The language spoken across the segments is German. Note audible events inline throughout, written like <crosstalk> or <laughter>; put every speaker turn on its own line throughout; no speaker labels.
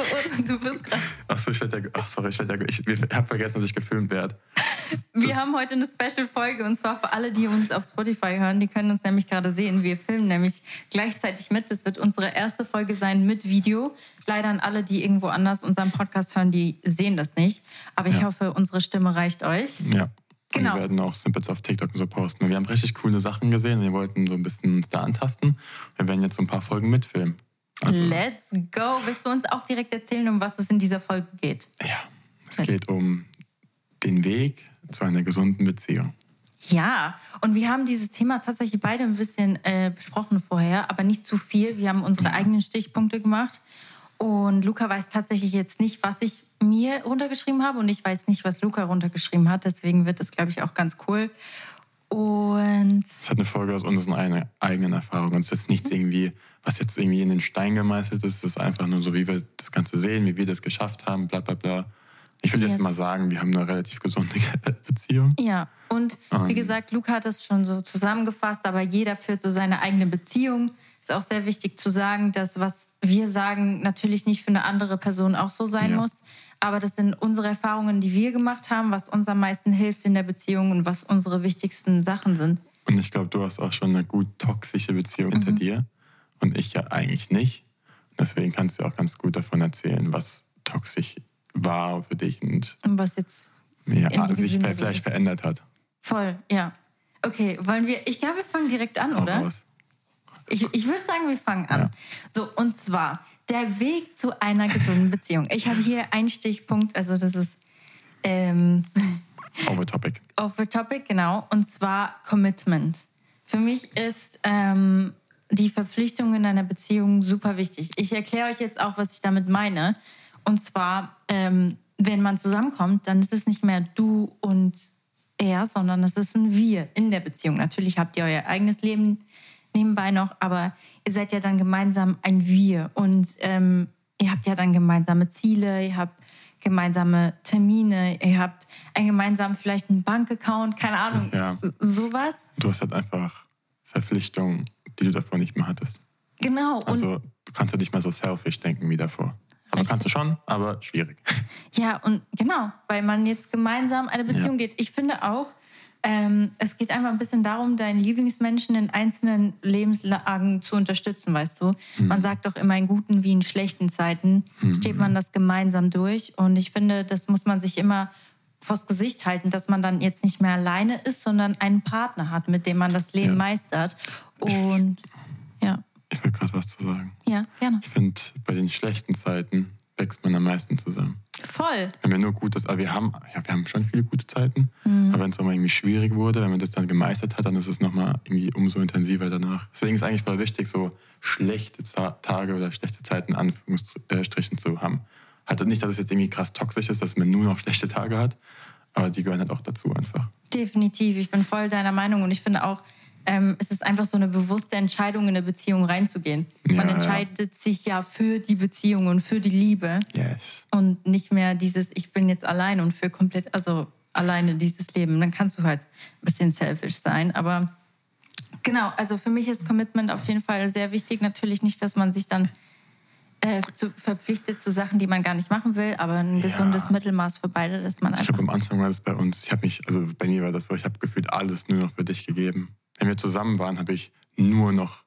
uns. <laughs> Du bist gerade.
Achso, ich werde ja. Ach, sorry, ich, werd ja, ich, ich habe vergessen, dass ich gefilmt werde. <laughs>
Wir haben heute eine Special-Folge und zwar für alle, die uns auf Spotify hören. Die können uns nämlich gerade sehen. Wir filmen nämlich gleichzeitig mit. Das wird unsere erste Folge sein mit Video. Leider an alle, die irgendwo anders unseren Podcast hören, die sehen das nicht. Aber ich
Ja.
hoffe, unsere Stimme reicht euch.
Ja.
Genau.
Und wir werden auch Snippets auf TikTok und so posten. Wir haben richtig coole Sachen gesehen. Wir wollten so ein bisschen uns da antasten. Wir werden jetzt so ein paar Folgen mitfilmen. Also,
Let's go. Willst du uns auch direkt erzählen, um was es in dieser Folge geht?
ja, es geht um den Weg zu einer gesunden Beziehung.
Ja, und wir haben dieses Thema tatsächlich beide ein bisschen äh, besprochen vorher, aber nicht zu viel. Wir haben unsere eigenen Stichpunkte gemacht. Und Luca weiß tatsächlich jetzt nicht, was ich mir runtergeschrieben habe und ich weiß nicht, was Luca runtergeschrieben hat. Deswegen wird es, glaube ich, auch ganz cool. Und
Es halt eine Folge aus unseren eigenen Erfahrungen. Es ist jetzt nichts irgendwie, was jetzt irgendwie in den Stein gemeißelt ist. Es ist einfach nur so, wie wir das Ganze sehen, wie wir das geschafft haben, bla bla bla. Ich würde
Yes.
jetzt mal sagen, wir haben eine relativ gesunde <laughs> Beziehung.
ja, und wie
Und-
gesagt, Luca hat das schon so zusammengefasst, aber jeder führt so seine eigene Beziehung. Ist auch sehr wichtig zu sagen, dass was wir sagen natürlich nicht für eine andere Person auch so sein
Ja.
muss. Aber das sind unsere Erfahrungen, die wir gemacht haben, was uns am meisten hilft in der Beziehung und was unsere wichtigsten Sachen sind.
Und ich glaube, du hast auch schon eine gut toxische Beziehung hinter
Mhm.
dir. Und ich ja eigentlich nicht. Deswegen kannst du auch ganz gut davon erzählen, was toxisch war für dich und
Und was jetzt
ja, sich
Sinne
vielleicht verändert hat.
voll, ja. Okay, wollen wir, ich glaube, wir fangen direkt an, oder? Ich, ich würde sagen, wir fangen an.
Ja.
So, und zwar der Weg zu einer gesunden Beziehung. Ich habe hier einen Stichpunkt, also das ist ähm, <laughs>
Over topic.
the topic, genau, und zwar Commitment. Für mich ist ähm, die Verpflichtung in einer Beziehung super wichtig. Ich erkläre euch jetzt auch, was ich damit meine. Und zwar, ähm, wenn man zusammenkommt, dann ist es nicht mehr du und er, sondern es ist ein Wir in der Beziehung. Natürlich habt ihr euer eigenes Leben nebenbei noch, aber ihr seid ja dann gemeinsam ein Wir und ähm, ihr habt ja dann gemeinsame Ziele, ihr habt gemeinsame Termine, ihr habt einen gemeinsamen vielleicht einen Bankaccount, keine Ahnung,
Ja.
sowas.
Du hast halt einfach Verpflichtungen, die du davor nicht mehr hattest.
Genau.
Also du kannst ja nicht mehr so selfish denken wie davor. Also kannst du schon, aber schwierig. <laughs>
Ja, und genau, weil man jetzt gemeinsam eine Beziehung
Ja.
geht. Ich finde auch, ähm, es geht einfach ein bisschen darum, deinen Lieblingsmenschen in einzelnen Lebenslagen zu unterstützen, weißt du.
Mhm.
Man sagt doch immer, in guten wie in schlechten Zeiten steht man das gemeinsam durch. Und ich finde, das muss man sich immer vors Gesicht halten, dass man dann jetzt nicht mehr alleine ist, sondern einen Partner hat, mit dem man das Leben
Ja.
meistert. Und ja,
Ich will gerade was zu sagen.
ja, gerne.
Ich finde, bei den schlechten Zeiten wächst man am meisten zusammen.
Voll.
Wenn wir nur Gutes, aber wir haben, ja, wir haben schon viele gute Zeiten,
Mhm.
aber wenn es auch mal irgendwie schwierig wurde, wenn man das dann gemeistert hat, dann ist es nochmal irgendwie umso intensiver danach. Deswegen ist eigentlich voll wichtig, so schlechte Ta- Tage oder schlechte Zeiten in Anführungsstrichen zu haben. Halt nicht, dass es jetzt irgendwie krass toxisch ist, dass man nur noch schlechte Tage hat, aber die gehören halt auch dazu einfach.
Definitiv, ich bin voll deiner Meinung und ich finde auch, ähm, es ist einfach so eine bewusste Entscheidung, in eine Beziehung reinzugehen. Man
Ja, ja.
entscheidet sich ja für die Beziehung und für die Liebe
Yes.
und nicht mehr dieses, ich bin jetzt allein und für komplett, also alleine dieses Leben. Dann kannst du halt ein bisschen selfish sein, aber genau, also für mich ist Commitment auf jeden Fall sehr wichtig. Natürlich nicht, dass man sich dann äh, zu, verpflichtet zu Sachen, die man gar nicht machen will, aber ein
Ja.
gesundes Mittelmaß für beide, dass man
Ich
einfach
habe am Anfang war das bei uns, ich habe mich, also bei mir war das so, ich habe gefühlt alles nur noch für dich gegeben. Wenn wir zusammen waren, habe ich nur noch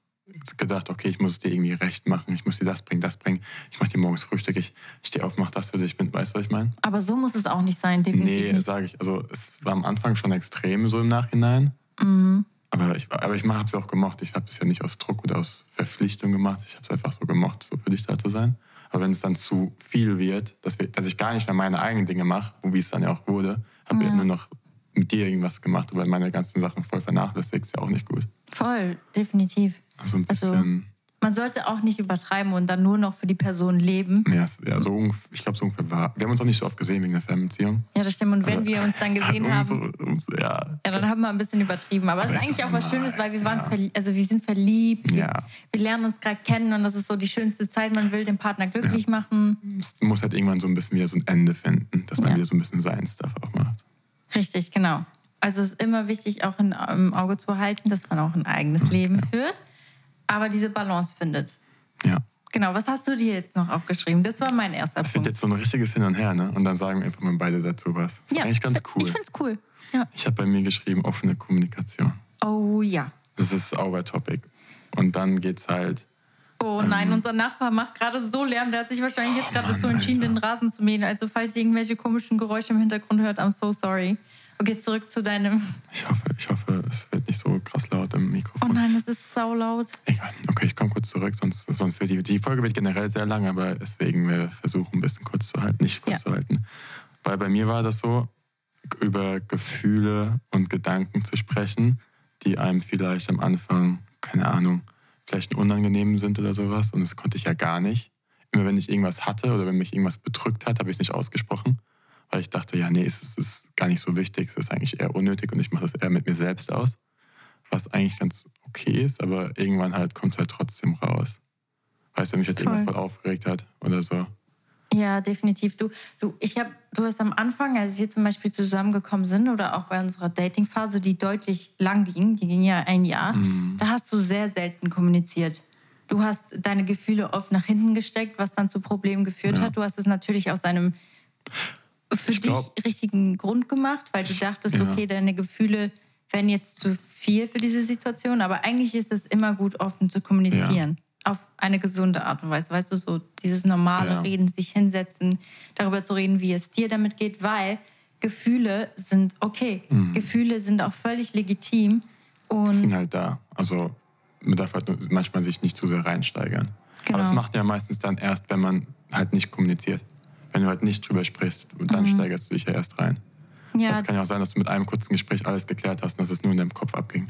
gedacht, okay, ich muss es dir irgendwie recht machen, ich muss dir das bringen, das bringen. Ich mache dir morgens Frühstück, ich stehe auf, mach das für dich, bin, weißt du, was ich meine?
Aber so muss es auch nicht sein, definitiv
Nee, sage ich. Also es war am Anfang schon extrem so im Nachhinein.
Mhm.
Aber ich, aber ich habe es auch gemocht. Ich habe es ja nicht aus Druck oder aus Verpflichtung gemacht. Ich habe es einfach so gemocht, so für dich da zu sein. Aber wenn es dann zu viel wird, dass, wir, dass ich gar nicht mehr meine eigenen Dinge mache, wie es dann ja auch wurde, habe ich
Ja.
nur noch mit dir irgendwas gemacht, aber meine ganzen Sachen voll vernachlässigt, ist ja auch nicht gut.
Voll, definitiv.
Also ein
Also-
bisschen,
Man sollte auch nicht übertreiben und dann nur noch für die Person leben.
ja, ja, so ich glaube, so ungefähr war. Wir haben uns auch nicht so oft gesehen wegen der Fernbeziehung.
Ja, das stimmt. Und wenn wir uns dann <laughs> gesehen
umso,
haben,
Umso, ja,
ja, dann haben wir ein bisschen übertrieben. Aber es ist eigentlich
auch
was Schönes, weil wir waren,
ja.
also wir sind verliebt. Wir,
Ja.
wir lernen uns gerade kennen und das ist so die schönste Zeit. Man will den Partner glücklich machen.
es muss halt irgendwann so ein bisschen wieder so ein Ende finden, dass man
Ja.
wieder so ein bisschen sein Stuff auch macht.
Richtig, genau. Also es ist immer wichtig, auch im Auge zu halten, dass man auch ein eigenes Leben führt, aber diese Balance findet.
Ja.
Genau, was hast du dir jetzt noch aufgeschrieben? Das war mein erster
Das wird
Punkt.
jetzt so ein richtiges Hin und Her, ne? Und dann sagen wir einfach mal beide dazu was. Das ist eigentlich ganz cool.
Ich find's cool. Ja.
Ich habe bei mir geschrieben, offene Kommunikation.
Oh ja.
Das ist our topic. Und dann geht's halt,
Oh nein, unser Nachbar macht gerade so Lärm. Der hat sich wahrscheinlich jetzt gerade
Mann,
dazu entschieden,
Alter.
den Rasen zu mähen. Also falls ihr irgendwelche komischen Geräusche im Hintergrund hört, I'm so sorry. Okay, zurück zu deinem...
ich hoffe, ich hoffe, es wird nicht so krass laut im
Oh
Mikrofon.
nein, das ist saulaut.
Egal. Okay, ich komme kurz zurück, sonst, sonst wird die, die Folge wird generell sehr lang, aber deswegen wir versuchen ein bisschen kurz zu halten, nicht kurz
Ja.
zu halten. Weil bei mir war das so, über Gefühle und Gedanken zu sprechen, die einem vielleicht am Anfang, keine Ahnung, vielleicht unangenehm sind oder sowas. Und das konnte ich ja gar nicht. Immer wenn ich irgendwas hatte oder wenn mich irgendwas bedrückt hat, habe ich es nicht ausgesprochen. Weil ich dachte, ja, nee, es ist, es ist gar nicht so wichtig, es ist eigentlich eher unnötig und ich mache das eher mit mir selbst aus. Was eigentlich ganz okay ist, aber irgendwann halt kommt es halt trotzdem raus. Weißt du, wenn mich jetzt irgendwas
Voll.
voll aufgeregt hat oder so.
Ja, definitiv. Du, du, ich hab, du hast am Anfang, als wir zum Beispiel zusammengekommen sind oder auch bei unserer Datingphase, die deutlich lang ging, die ging ja ein Jahr,
Mhm.
da hast du sehr selten kommuniziert. Du hast deine Gefühle oft nach hinten gesteckt, was dann zu Problemen geführt
Ja.
hat. Du hast es natürlich aus einem für
Ich
dich
glaub-
richtigen Grund gemacht, weil du dachtest,
ja.
okay, deine Gefühle wären jetzt zu viel für diese Situation. Aber eigentlich ist es immer gut, offen zu kommunizieren. Auf eine gesunde Art und Weise. Weißt du, so dieses normale
Ja.
Reden, sich hinsetzen, darüber zu reden, wie es dir damit geht, weil Gefühle sind okay.
Mhm.
Gefühle sind auch völlig legitim. Und
sind halt da. Also man darf halt manchmal sich nicht zu sehr reinsteigern.
Genau.
Aber das macht ja meistens dann erst, wenn man halt nicht kommuniziert. Wenn du halt nicht drüber sprichst, dann steigerst du dich ja erst rein.
Mhm. ja,
Das kann ja auch sein, dass du mit einem kurzen Gespräch alles geklärt hast und dass es nur in deinem Kopf abging.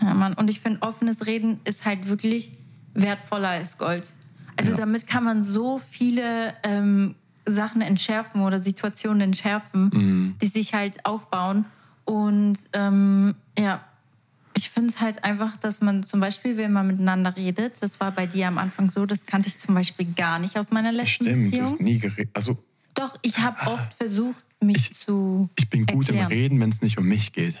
Ja, Mann. Und ich finde, offenes Reden ist halt wirklich wertvoller als Gold. Also
Ja.
damit kann man so viele ähm, Sachen entschärfen oder Situationen entschärfen,
Mhm.
die sich halt aufbauen. Und ähm, ja, ich finde es halt einfach, dass man zum Beispiel, wenn man miteinander redet, das war bei dir am Anfang so, das kannte ich zum Beispiel gar nicht aus meiner letzten
Stimmt, du
Beziehung.
hast nie geredet. Also
Doch, ich habe oft versucht, mich
Ich-
zu
ich bin gut
erklären.
im Reden, wenn es nicht um mich geht.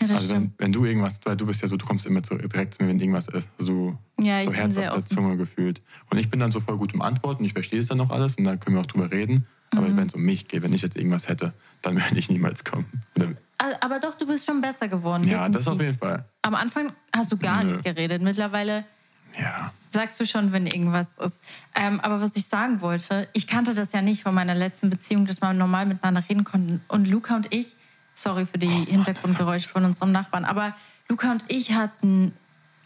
Ja, das
Also wenn,
stimmt.
wenn du irgendwas, weil du bist ja so, du kommst immer zu, direkt zu mir, wenn irgendwas ist. Du
Ja,
so Herz auf der. Zunge gefühlt. Und ich bin dann so voll gut im Antworten, ich verstehe es dann noch alles und dann können wir auch drüber reden. Aber
Mhm.
wenn es um mich geht, wenn ich jetzt irgendwas hätte, dann <laughs> würde ich niemals kommen. Oder,
Aber doch, du bist schon besser geworden.
ja, das auf
definitiv.
jeden Fall.
Am Anfang hast du gar
Nö.
nicht geredet. Mittlerweile
Ja.
sagst du schon, wenn irgendwas ist. Ähm, aber was ich sagen wollte, ich kannte das ja nicht von meiner letzten Beziehung, dass wir normal miteinander reden konnten. Und Luca und ich, sorry für die Hintergrundgeräusche von unserem Nachbarn, aber Luca und ich hatten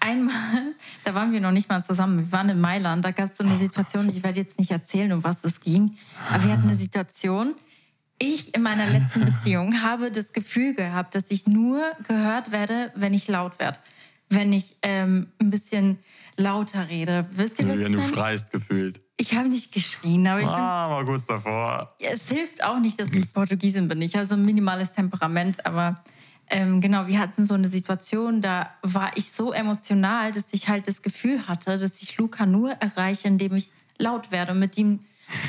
einmal, da waren wir noch nicht mal zusammen, wir waren in Mailand, da gab es so eine Situation, ich werde jetzt nicht erzählen, um was es ging, aber wir hatten eine Situation, ich in meiner letzten <laughs> Beziehung habe das Gefühl gehabt, dass ich nur gehört werde, wenn ich laut werde. Wenn ich ähm, ein bisschen lauter rede. Wisst ihr, was
Wenn
ich
du
meine?
schreist gefühlt.
Ich habe nicht geschrien, aber ich bin,
Ah, war kurz davor.
es hilft auch nicht, dass ich Portugiesin bin. Ich habe so ein minimales Temperament, aber ähm, genau, wir hatten so eine Situation, da war ich so emotional, dass ich halt das Gefühl hatte, dass ich Luca nur erreiche, indem ich laut werde und mit ihm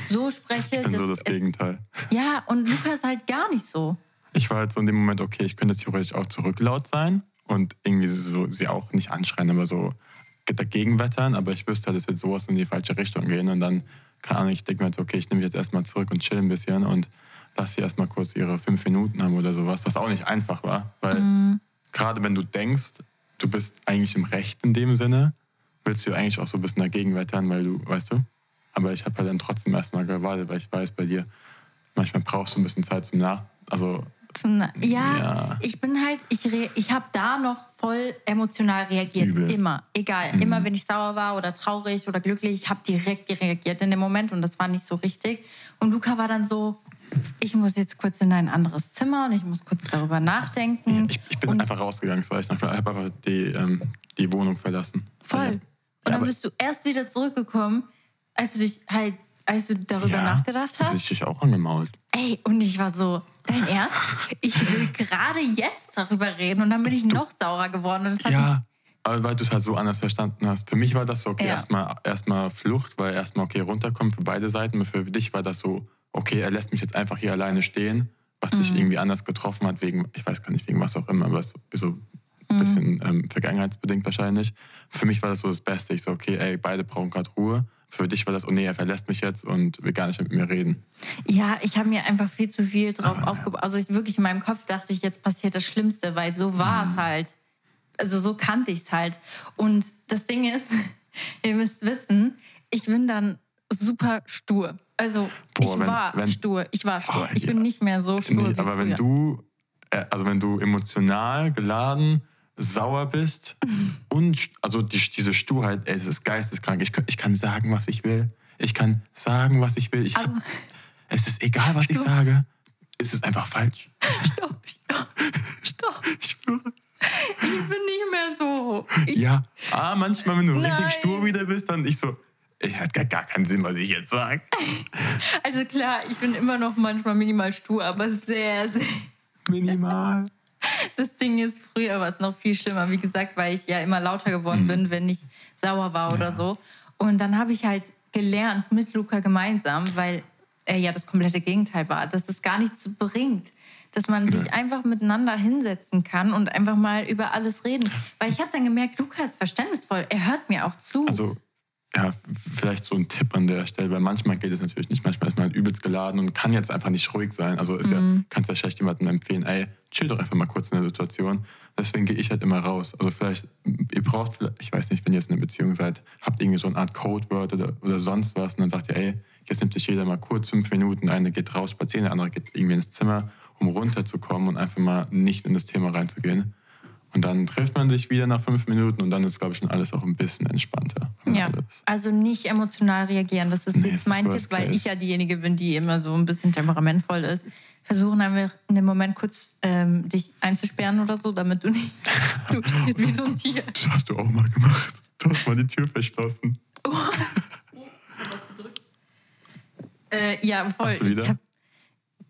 so spreche. <laughs>
Ich bin so das
es,
Gegenteil.
ja, und Luca ist halt gar nicht so.
Ich war halt so in dem Moment, okay, ich könnte theoretisch auch zurücklaut sein und irgendwie so sie auch nicht anschreien, aber so dagegen wettern, aber ich wüsste halt, es wird sowas in die falsche Richtung gehen und dann, keine Ahnung, ich denke mir jetzt, okay, ich nehme mich jetzt erstmal zurück und chill ein bisschen und lass sie erstmal kurz ihre fünf Minuten haben oder sowas, was auch nicht einfach war, weil gerade wenn du denkst, du bist eigentlich im Recht in dem Sinne, willst du eigentlich auch so ein bisschen dagegen wettern, weil du, weißt du, aber ich habe halt dann trotzdem erstmal gewartet, weil ich weiß bei dir, manchmal brauchst du ein bisschen Zeit zum Nach, also
Zum, ja,
Ja.
ich bin halt, ich, re- ich habe da noch voll emotional reagiert.
Übel.
Immer. Egal. Immer wenn ich sauer war oder traurig oder glücklich, ich habe direkt reagiert in dem Moment und das war nicht so richtig. Und Luca war dann so, ich muss jetzt kurz in ein anderes Zimmer und ich muss kurz darüber nachdenken.
Ich, ich bin
und
einfach rausgegangen, war ich habe einfach die, ähm, die Wohnung verlassen.
voll.
Ja.
Und dann bist du erst wieder zurückgekommen, als du dich halt, als du darüber nachgedacht
das hätte
hast.
ich dich auch angemault.
Ey, und ich war so, dein Ernst? Ich will <laughs> gerade jetzt darüber reden und dann bin ich noch saurer geworden. Und das hat mich
Ja, aber weil du es halt so anders verstanden hast. Für mich war das so, okay,
Ja.
erstmal erstmal Flucht, weil erstmal okay, runterkommen für beide Seiten. Für dich war das so, okay, er lässt mich jetzt einfach hier alleine stehen, was dich
Mhm.
irgendwie anders getroffen hat, wegen, ich weiß gar nicht, wegen was auch immer, aber es ist so ein
Mhm.
bisschen ähm, vergangenheitsbedingt wahrscheinlich. Für mich war das so das Beste. Ich so, okay, ey, beide brauchen gerade Ruhe. Für dich war das, oh nee, er verlässt mich jetzt und will gar nicht mit mir reden.
Ja, ich habe mir einfach viel zu viel drauf aufgebaut. Ja. Also ich, wirklich in meinem Kopf dachte ich, jetzt passiert das Schlimmste, weil so war es mhm. halt. Also so kannte ich es halt. Und das Ding ist, <laughs> ihr müsst wissen, ich bin dann super stur. Also Boah, ich wenn, war wenn, stur. Ich war stur. Oh, ich ja. bin nicht mehr so stur. Nee,
aber früher. wenn du, äh, also wenn du emotional geladen sauer bist <laughs> und also die, diese Sturheit, ey, es ist geisteskrank. Ich, ich kann sagen, was ich will. Ich kann sagen, was ich will. Ich hab, <laughs> es ist egal, was stopp. ich sage. Es ist einfach falsch.
Stopp, stopp, stopp. Ich schwöre. Ich bin nicht mehr so. Ich,
ja, ah, manchmal, wenn du Nein. richtig stur wieder bist, dann ich so, es hat gar, gar keinen Sinn, was ich jetzt sage. <laughs>
Also klar, ich bin immer noch manchmal minimal stur, aber sehr, sehr.
Minimal. <laughs>
Das Ding ist, früher war es noch viel schlimmer, wie gesagt, weil ich ja immer lauter geworden mhm. bin, wenn ich sauer war oder ja. so. Und dann habe ich halt gelernt mit Luca gemeinsam, weil er ja das komplette Gegenteil war, dass das gar nichts bringt. Dass man sich einfach miteinander hinsetzen kann und einfach mal über alles reden. Weil ich habe dann gemerkt, Luca ist verständnisvoll. Er hört mir auch zu.
Also ja, vielleicht so ein Tipp an der Stelle, weil manchmal geht es natürlich nicht. Manchmal ist man halt übelst geladen und kann jetzt einfach nicht ruhig sein. Also ist mhm. ja, kannst ja schlecht jemandem empfehlen, ey, chill doch einfach mal kurz in der Situation. Deswegen gehe ich halt immer raus. Also vielleicht, ihr braucht, ich weiß nicht, wenn ihr jetzt in einer Beziehung seid, habt irgendwie so eine Art Codeword oder, oder sonst was und dann sagt ihr, ey, jetzt nimmt sich jeder mal kurz fünf Minuten, eine geht raus spazieren, der andere geht irgendwie ins Zimmer, um runterzukommen und einfach mal nicht in das Thema reinzugehen. Und dann trifft man sich wieder nach fünf Minuten und dann ist, glaube ich, schon alles auch ein bisschen entspannter.
Ja, also nicht emotional reagieren. Das ist nee, jetzt mein Tipp, weil ich ja diejenige bin, die immer so ein bisschen temperamentvoll ist. Versuchen einfach in dem Moment kurz ähm, dich einzusperren oder so, damit du nicht <laughs> durchdrehst wie so ein Tier.
Das hast du auch mal gemacht. Du hast mal die Tür verschlossen. Oh. <laughs>
äh, ja, voll.
Hast du wieder?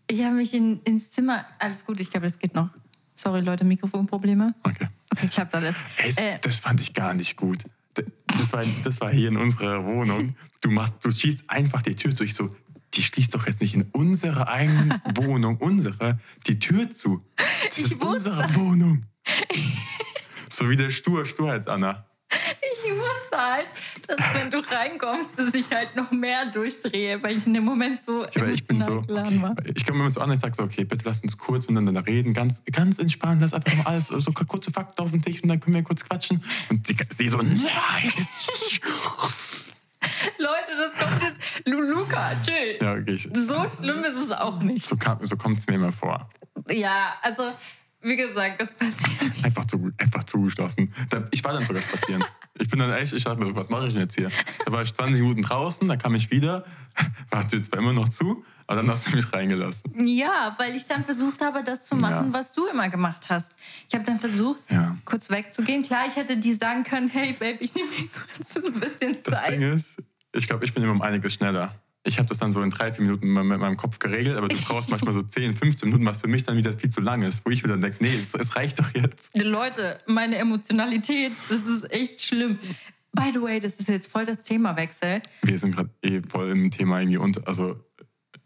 Ich habe hab mich in, ins Zimmer. Alles gut, ich glaube, das geht noch. Sorry, Leute, Mikrofonprobleme.
Okay.
Okay, klappt alles.
Hey, äh, das fand ich gar nicht gut. Das war, das war hier in unserer Wohnung. <laughs> Du, machst, du schießt einfach die Tür durch. So, die schließt doch jetzt nicht in unserer eigenen <laughs> Wohnung, unsere, die Tür zu. Das ich ist wusste. unsere Wohnung. <laughs> so wie der Stur, Sturheits-Anna
halt, dass wenn du reinkommst, dass ich halt noch mehr durchdrehe, weil ich in dem Moment so
ja, ich bin so, war. Ich komme immer so an und sage so, okay, bitte lass uns kurz miteinander reden, ganz, ganz entspannt, lass einfach mal alles, so kurze Fakten auf den Tisch und dann können wir kurz quatschen. Und sie, sie so, nein,
Leute, das kommt jetzt. Luca, chill.
Ja, okay.
So schlimm ist es auch nicht.
So, so kommt es mir immer vor.
Ja, also wie gesagt, das passiert.
Einfach, zu, einfach zugeschlossen. Ich war dann sogar spazieren. Ich bin dann echt, ich dachte mir, was mache ich denn jetzt hier? Da war ich 20 Minuten draußen, dann kam ich wieder, war zwar immer noch zu, aber dann hast du mich reingelassen.
Ja, weil ich dann versucht habe, das zu machen, ja. was du immer gemacht hast. Ich habe dann versucht, ja. kurz wegzugehen. Klar, ich hätte dir sagen können, hey Babe, ich nehme mir kurz ein bisschen Zeit.
Das Ding ist, ich glaube, ich bin immer um einiges schneller ich habe das dann so in drei, vier Minuten mit meinem Kopf geregelt, aber du brauchst manchmal so 10, 15 Minuten, was für mich dann wieder viel zu lang ist, wo ich wieder denke, nee, es, es reicht doch jetzt.
Leute, meine Emotionalität, das ist echt schlimm. By the way, das ist jetzt voll das Themawechsel.
Wir sind gerade eh voll im Thema irgendwie unter, also...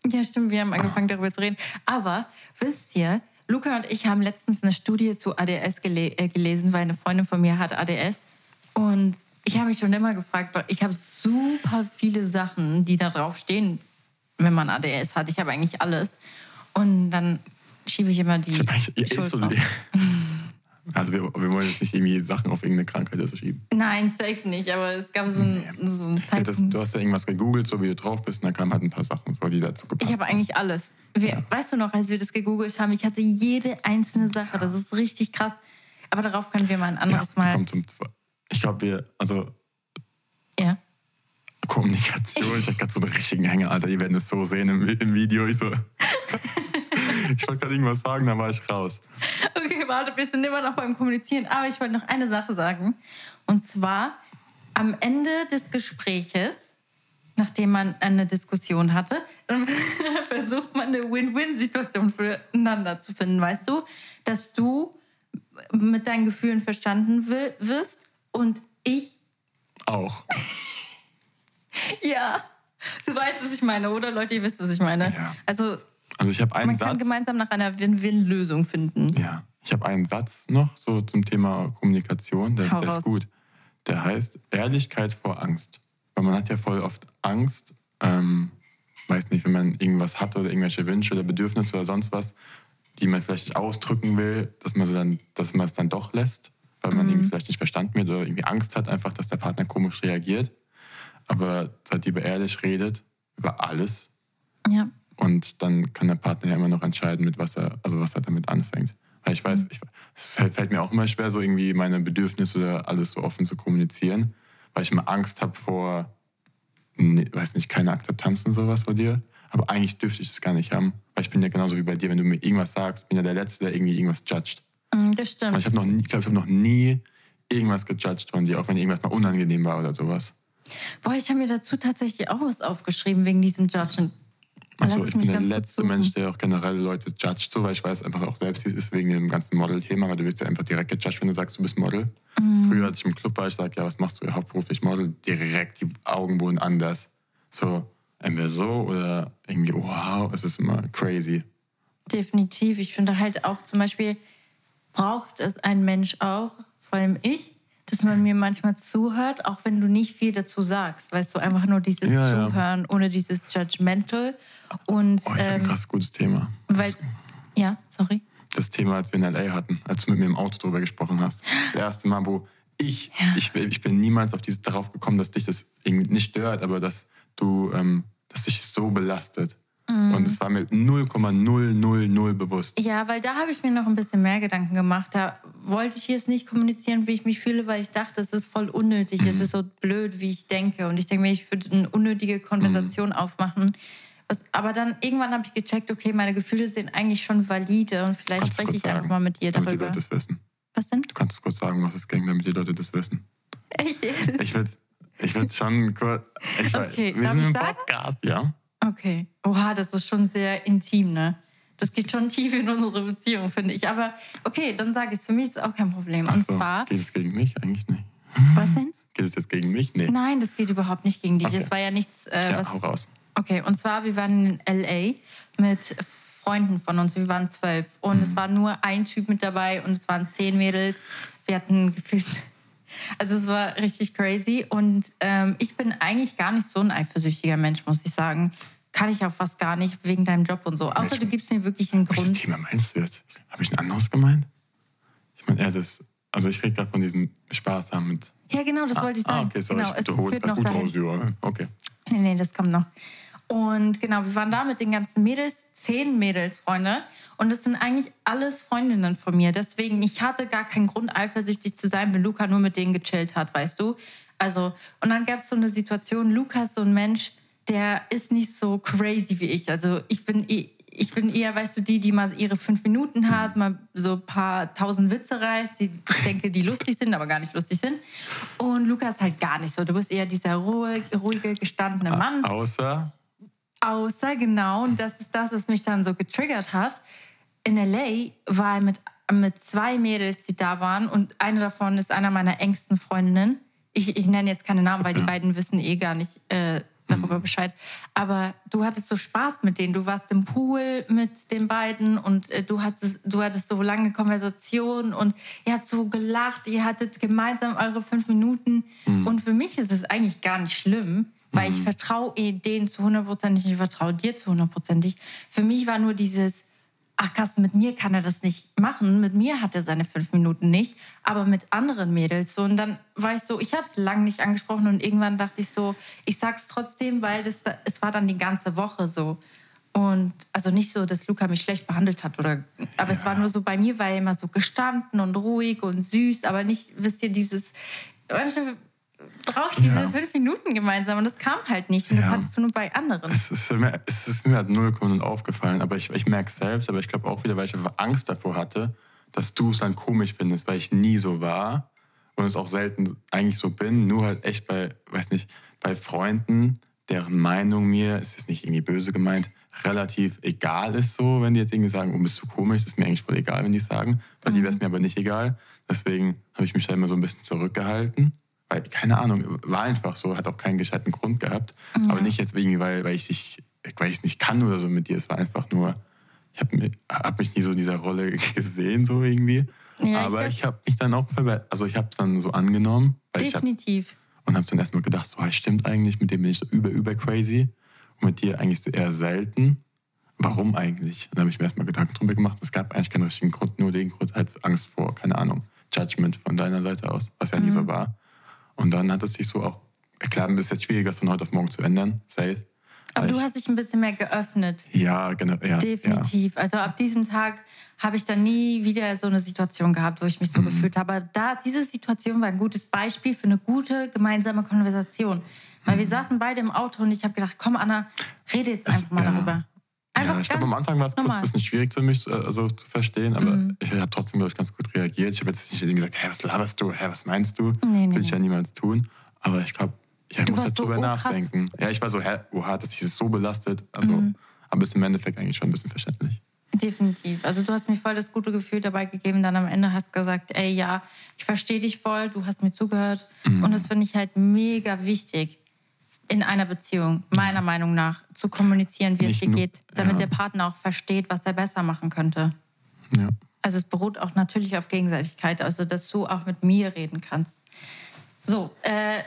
Ja, stimmt, wir haben angefangen oh. darüber zu reden. Aber wisst ihr, Luca und ich haben letztens eine Studie zu ADS gele äh, gelesen, weil eine Freundin von mir hat ADS. Und ich habe mich schon immer gefragt, weil ich habe super viele Sachen, die da drauf stehen, wenn man ADS hat. Ich habe eigentlich alles. Und dann schiebe ich immer die ich Schuld so <laughs>
Also wir, wir, wollen jetzt nicht irgendwie Sachen auf irgendeine Krankheit so schieben.
Nein, safe nicht. Aber es gab so, ein, nee. so einen Zeitpunkt.
du hast ja irgendwas gegoogelt, so wie du drauf bist, und dann kamen halt ein paar Sachen, so, die dazu gepasst
Ich habe eigentlich alles. Wir, ja. Weißt du noch, als wir das gegoogelt haben, ich hatte jede einzelne Sache. Das ist richtig krass. Aber darauf können wir mal ein anderes
ja,
Mal.
Kommt zum, ich glaube, wir, also.
Ja.
Kommunikation. Ich hatte gerade so einen richtigen Hänger, Alter. Die werden es so sehen im, im Video. Ich so. <laughs> ich wollte gerade irgendwas sagen, dann war ich raus.
Okay, warte, wir sind immer noch beim Kommunizieren. Aber ich wollte noch eine Sache sagen. Und zwar am Ende des Gespräches, nachdem man eine Diskussion hatte, <laughs> versucht man eine Win-Win-Situation füreinander zu finden. Weißt du, dass du mit deinen Gefühlen verstanden wirst und ich
auch. <laughs>
ja. Du weißt, was ich meine, oder? Leute, ihr wisst, was ich meine. Ja. Also,
also ich einen
man
Satz,
kann gemeinsam nach einer Win-Win-Lösung finden.
Ja. Ich habe einen Satz noch so zum Thema Kommunikation, der, ist, der ist gut. Der heißt Ehrlichkeit vor Angst. weil man hat ja voll oft Angst, ähm, weiß nicht, wenn man irgendwas hat oder irgendwelche Wünsche oder Bedürfnisse oder sonst was, die man vielleicht nicht ausdrücken will, dass man, dann, dass man es dann doch lässt, weil man
Mhm.
irgendwie vielleicht nicht verstanden wird oder irgendwie Angst hat, einfach, dass der Partner komisch reagiert. Aber seit lieber ehrlich redet über alles
Ja.
und dann kann der Partner ja immer noch entscheiden, mit was er, also was er damit anfängt. Weil ich
Mhm.
weiß, ich, es fällt mir auch immer schwer, so irgendwie meine Bedürfnisse oder alles so offen zu kommunizieren, weil ich immer Angst habe vor, ne, weiß nicht, keine Akzeptanz und sowas vor dir. Aber eigentlich dürfte ich das gar nicht haben, weil ich bin ja genauso wie bei dir, wenn du mir irgendwas sagst, bin ja der Letzte, der irgendwie irgendwas judgt.
Mm, Das stimmt.
ich habe noch nie, ich glaube, ich habe noch nie irgendwas gejudged von dir, auch wenn irgendwas mal unangenehm war oder sowas.
Boah, ich habe mir dazu tatsächlich auch was aufgeschrieben wegen diesem Judgen.
Also ich bin der letzte. Mensch, der auch generell Leute judgt, so, weil ich weiß einfach auch selbst, wie es ist wegen dem ganzen Model-Thema, weil du wirst ja einfach direkt gejudged, wenn du sagst, du bist Model.
Mhm.
Früher, als ich im Club war, ich sage, ja, was machst du hauptberuflich Model? Direkt, die Augen wurden anders. So, entweder so oder irgendwie, wow, es ist immer crazy.
Definitiv. Ich finde halt auch zum Beispiel, braucht es ein Mensch auch, vor allem ich, dass man mir manchmal zuhört, auch wenn du nicht viel dazu sagst. Weißt du, einfach nur dieses
Ja, ja.
Zuhören ohne dieses Judgmental. Und
Oh, ich habe ein
ähm,
krass gutes Thema.
weil, ja, sorry.
Das Thema, als wir in L.A. hatten, als du mit mir im Auto drüber gesprochen hast. Das erste Mal, wo ich, ich, ich bin niemals auf dieses, darauf gekommen, dass dich das irgendwie nicht stört, aber dass du, ähm, dass dich es so belastet.
Mhm.
Und es war mir 0,000 bewusst.
Ja, weil da habe ich mir noch ein bisschen mehr Gedanken gemacht. Da wollte ich jetzt nicht kommunizieren, wie ich mich fühle, weil ich dachte, es ist voll unnötig. Es ist so blöd, wie ich denke. Und ich denke mir, ich würde eine unnötige Konversation aufmachen. Was, aber dann irgendwann habe ich gecheckt, okay, meine Gefühle sind eigentlich schon valide und vielleicht
Kannst
spreche ich einfach
sagen,
mal mit dir
damit die
darüber.
Leute das wissen.
Was denn?
Du kannst kurz sagen, was es ging, damit die Leute das wissen.
Echt?
Ich würde ich schon kurz. Ich,
Okay,
wir sind
ich
im? Podcast, ja.
Okay. Oha, das ist schon sehr intim, ne? Das geht schon tief in unsere Beziehung, finde ich. Aber okay, dann sage ich es. Für mich ist es auch kein Problem. Und
Achso,
zwar,
Geht es gegen mich? Eigentlich nicht.
was denn? <laughs>
Geht es jetzt gegen mich? Nee.
Nein, das geht überhaupt nicht gegen dich.
Okay.
Das war ja nichts, äh,
ja,
was
hau raus.
Okay, und zwar, wir waren in LA mit Freunden von uns. Wir waren zwölf. Und
Mhm.
es war nur ein Typ mit dabei und es waren zehn Mädels. Wir hatten <laughs> gefühlt. Also es war richtig crazy. Und ähm, ich bin eigentlich gar nicht so ein eifersüchtiger Mensch, muss ich sagen. Kann ich auch fast gar nicht wegen deinem Job und so. Außer du gibst mir wirklich einen
Welches
Grund.
Thema meinst du jetzt? Habe ich ein anderes gemeint? Ich meine eher das. Also ich rede gerade von diesem Spaß haben mit.
Ja, genau, das wollte ich
Ah,
sagen.
okay, sorry.
genau,
ich, du holst
noch
gut
dahin.
raus, ja. Okay.
Nee, nee, das kommt noch. Und genau, wir waren da mit den ganzen Mädels, zehn Mädels, Freunde. Und das sind eigentlich alles Freundinnen von mir. Deswegen, ich hatte gar keinen Grund, eifersüchtig zu sein, wenn Luca nur mit denen gechillt hat, weißt du? Also, und dann gab es so eine Situation, Luca ist so ein Mensch, der ist nicht so crazy wie ich. Also, ich bin, eh- ich bin eher, weißt du, die, die mal ihre fünf Minuten hat, mal so ein paar tausend Witze reißt, die ich denke, die lustig sind, aber gar nicht lustig sind. Und Luca ist halt gar nicht so. Du bist eher dieser ruhige, ruhige gestandene Mann.
Außer.
Außer genau, und das ist das, was mich dann so getriggert hat. In LA war er mit, mit zwei Mädels, die da waren, und eine davon ist einer meiner engsten Freundinnen. Ich, ich nenne jetzt keine Namen, weil die beiden wissen eh gar nicht äh, darüber Bescheid. Aber du hattest so Spaß mit denen. Du warst im Pool mit den beiden und äh, du, hattest, du hattest so lange Konversationen und ihr habt so gelacht, ihr hattet gemeinsam eure fünf Minuten. Und für mich ist es eigentlich gar nicht schlimm, weil ich vertraue eh denen zu hundertprozentig, ich vertraue dir zu hundertprozentig. Für mich war nur dieses, ach krass, mit mir kann er das nicht machen, mit mir hat er seine fünf Minuten nicht, aber mit anderen Mädels so. Und dann war ich so, ich habe es lange nicht angesprochen und irgendwann dachte ich so, ich sag's trotzdem, weil das, da- es war dann die ganze Woche so. Und also nicht so, dass Luca mich schlecht behandelt hat oder, aber es war nur so bei mir, war er immer so gestanden und ruhig und süß, aber nicht, wisst ihr, dieses, manchmal brauche ich diese
Ja.
fünf Minuten gemeinsam und das kam halt nicht und das
Ja.
hattest du nur bei anderen.
Es ist mir, es ist mir halt 0,0 aufgefallen, aber ich, ich merke es selbst, aber ich glaube auch wieder, weil ich einfach Angst davor hatte, dass du es dann komisch findest, weil ich nie so war und es auch selten eigentlich so bin, nur halt echt bei, weiß nicht, bei Freunden, deren Meinung mir, es ist nicht irgendwie böse gemeint, relativ egal ist so, wenn die jetzt irgendwie sagen, oh, bist du komisch, das ist mir eigentlich voll egal, wenn die es sagen. Bei dir wäre es mir aber nicht egal. Deswegen habe ich mich da immer so ein bisschen zurückgehalten. Weil, keine Ahnung, war einfach so, hat auch keinen gescheiten Grund gehabt. Aber nicht jetzt irgendwie, weil, weil ich dich, weil ich es nicht kann oder so mit dir. Es war einfach nur, ich habe mich, hab mich nie so in dieser Rolle <laughs> gesehen, so irgendwie.
Ja, ich
aber
glaub-
ich habe mich dann auch verbessert. Also ich habe es dann so angenommen. Ich hab,
Definitiv.
und habe dann erstmal gedacht, so, hey, stimmt eigentlich, mit dem bin ich so über, über crazy und mit dir eigentlich so eher selten. Warum eigentlich? Und dann habe ich mir erstmal Gedanken drüber gemacht. Es gab eigentlich keinen richtigen Grund, nur den Grund halt Angst vor, keine Ahnung, Judgment von deiner Seite aus, was ja nie so war. Und dann hat es sich so auch, klar, es ist jetzt schwieriger, das von heute auf morgen zu ändern, safe.
Aber du hast dich ein bisschen mehr geöffnet.
Ja, genau. Ja,
Definitiv. Also ab diesem Tag habe ich dann nie wieder so eine Situation gehabt, wo ich
Mhm.
mich so gefühlt habe. Aber da, diese Situation war ein gutes Beispiel für eine gute gemeinsame Konversation. Weil wir saßen beide im Auto und ich habe gedacht, komm Anna, rede jetzt
Mhm. Es-
einfach mal
ja.
darüber. Einfach
Ja, ich glaube, am Anfang war es kurz ein bisschen schwierig für mich also, zu verstehen, aber
Mhm.
ich habe trotzdem, glaube ich, ganz gut reagiert. Ich habe jetzt nicht gesagt, hä, was laberst du, hä, was meinst du?
Nee, nee,
Will ich ja niemals tun. Aber ich glaube, ich
Du
muss
so,
drüber
oh, krass.
nachdenken. Ja, ich war so, hä, oha, dass sich das so belastet. Also,
Mhm.
aber ist im Endeffekt eigentlich schon ein bisschen verständlich.
Definitiv. Also du hast mir voll das gute Gefühl dabei gegeben. Dann am Ende hast gesagt, ey ja, ich verstehe dich voll, du hast mir zugehört.
Mhm.
Und das finde ich halt mega wichtig in einer Beziehung, meiner Meinung nach, zu kommunizieren, wie es
Nicht
dir
nur-
geht, damit
ja.
der Partner auch versteht, was er besser machen könnte.
Ja.
Also es beruht auch natürlich auf Gegenseitigkeit, also dass du auch mit mir reden kannst. So, äh,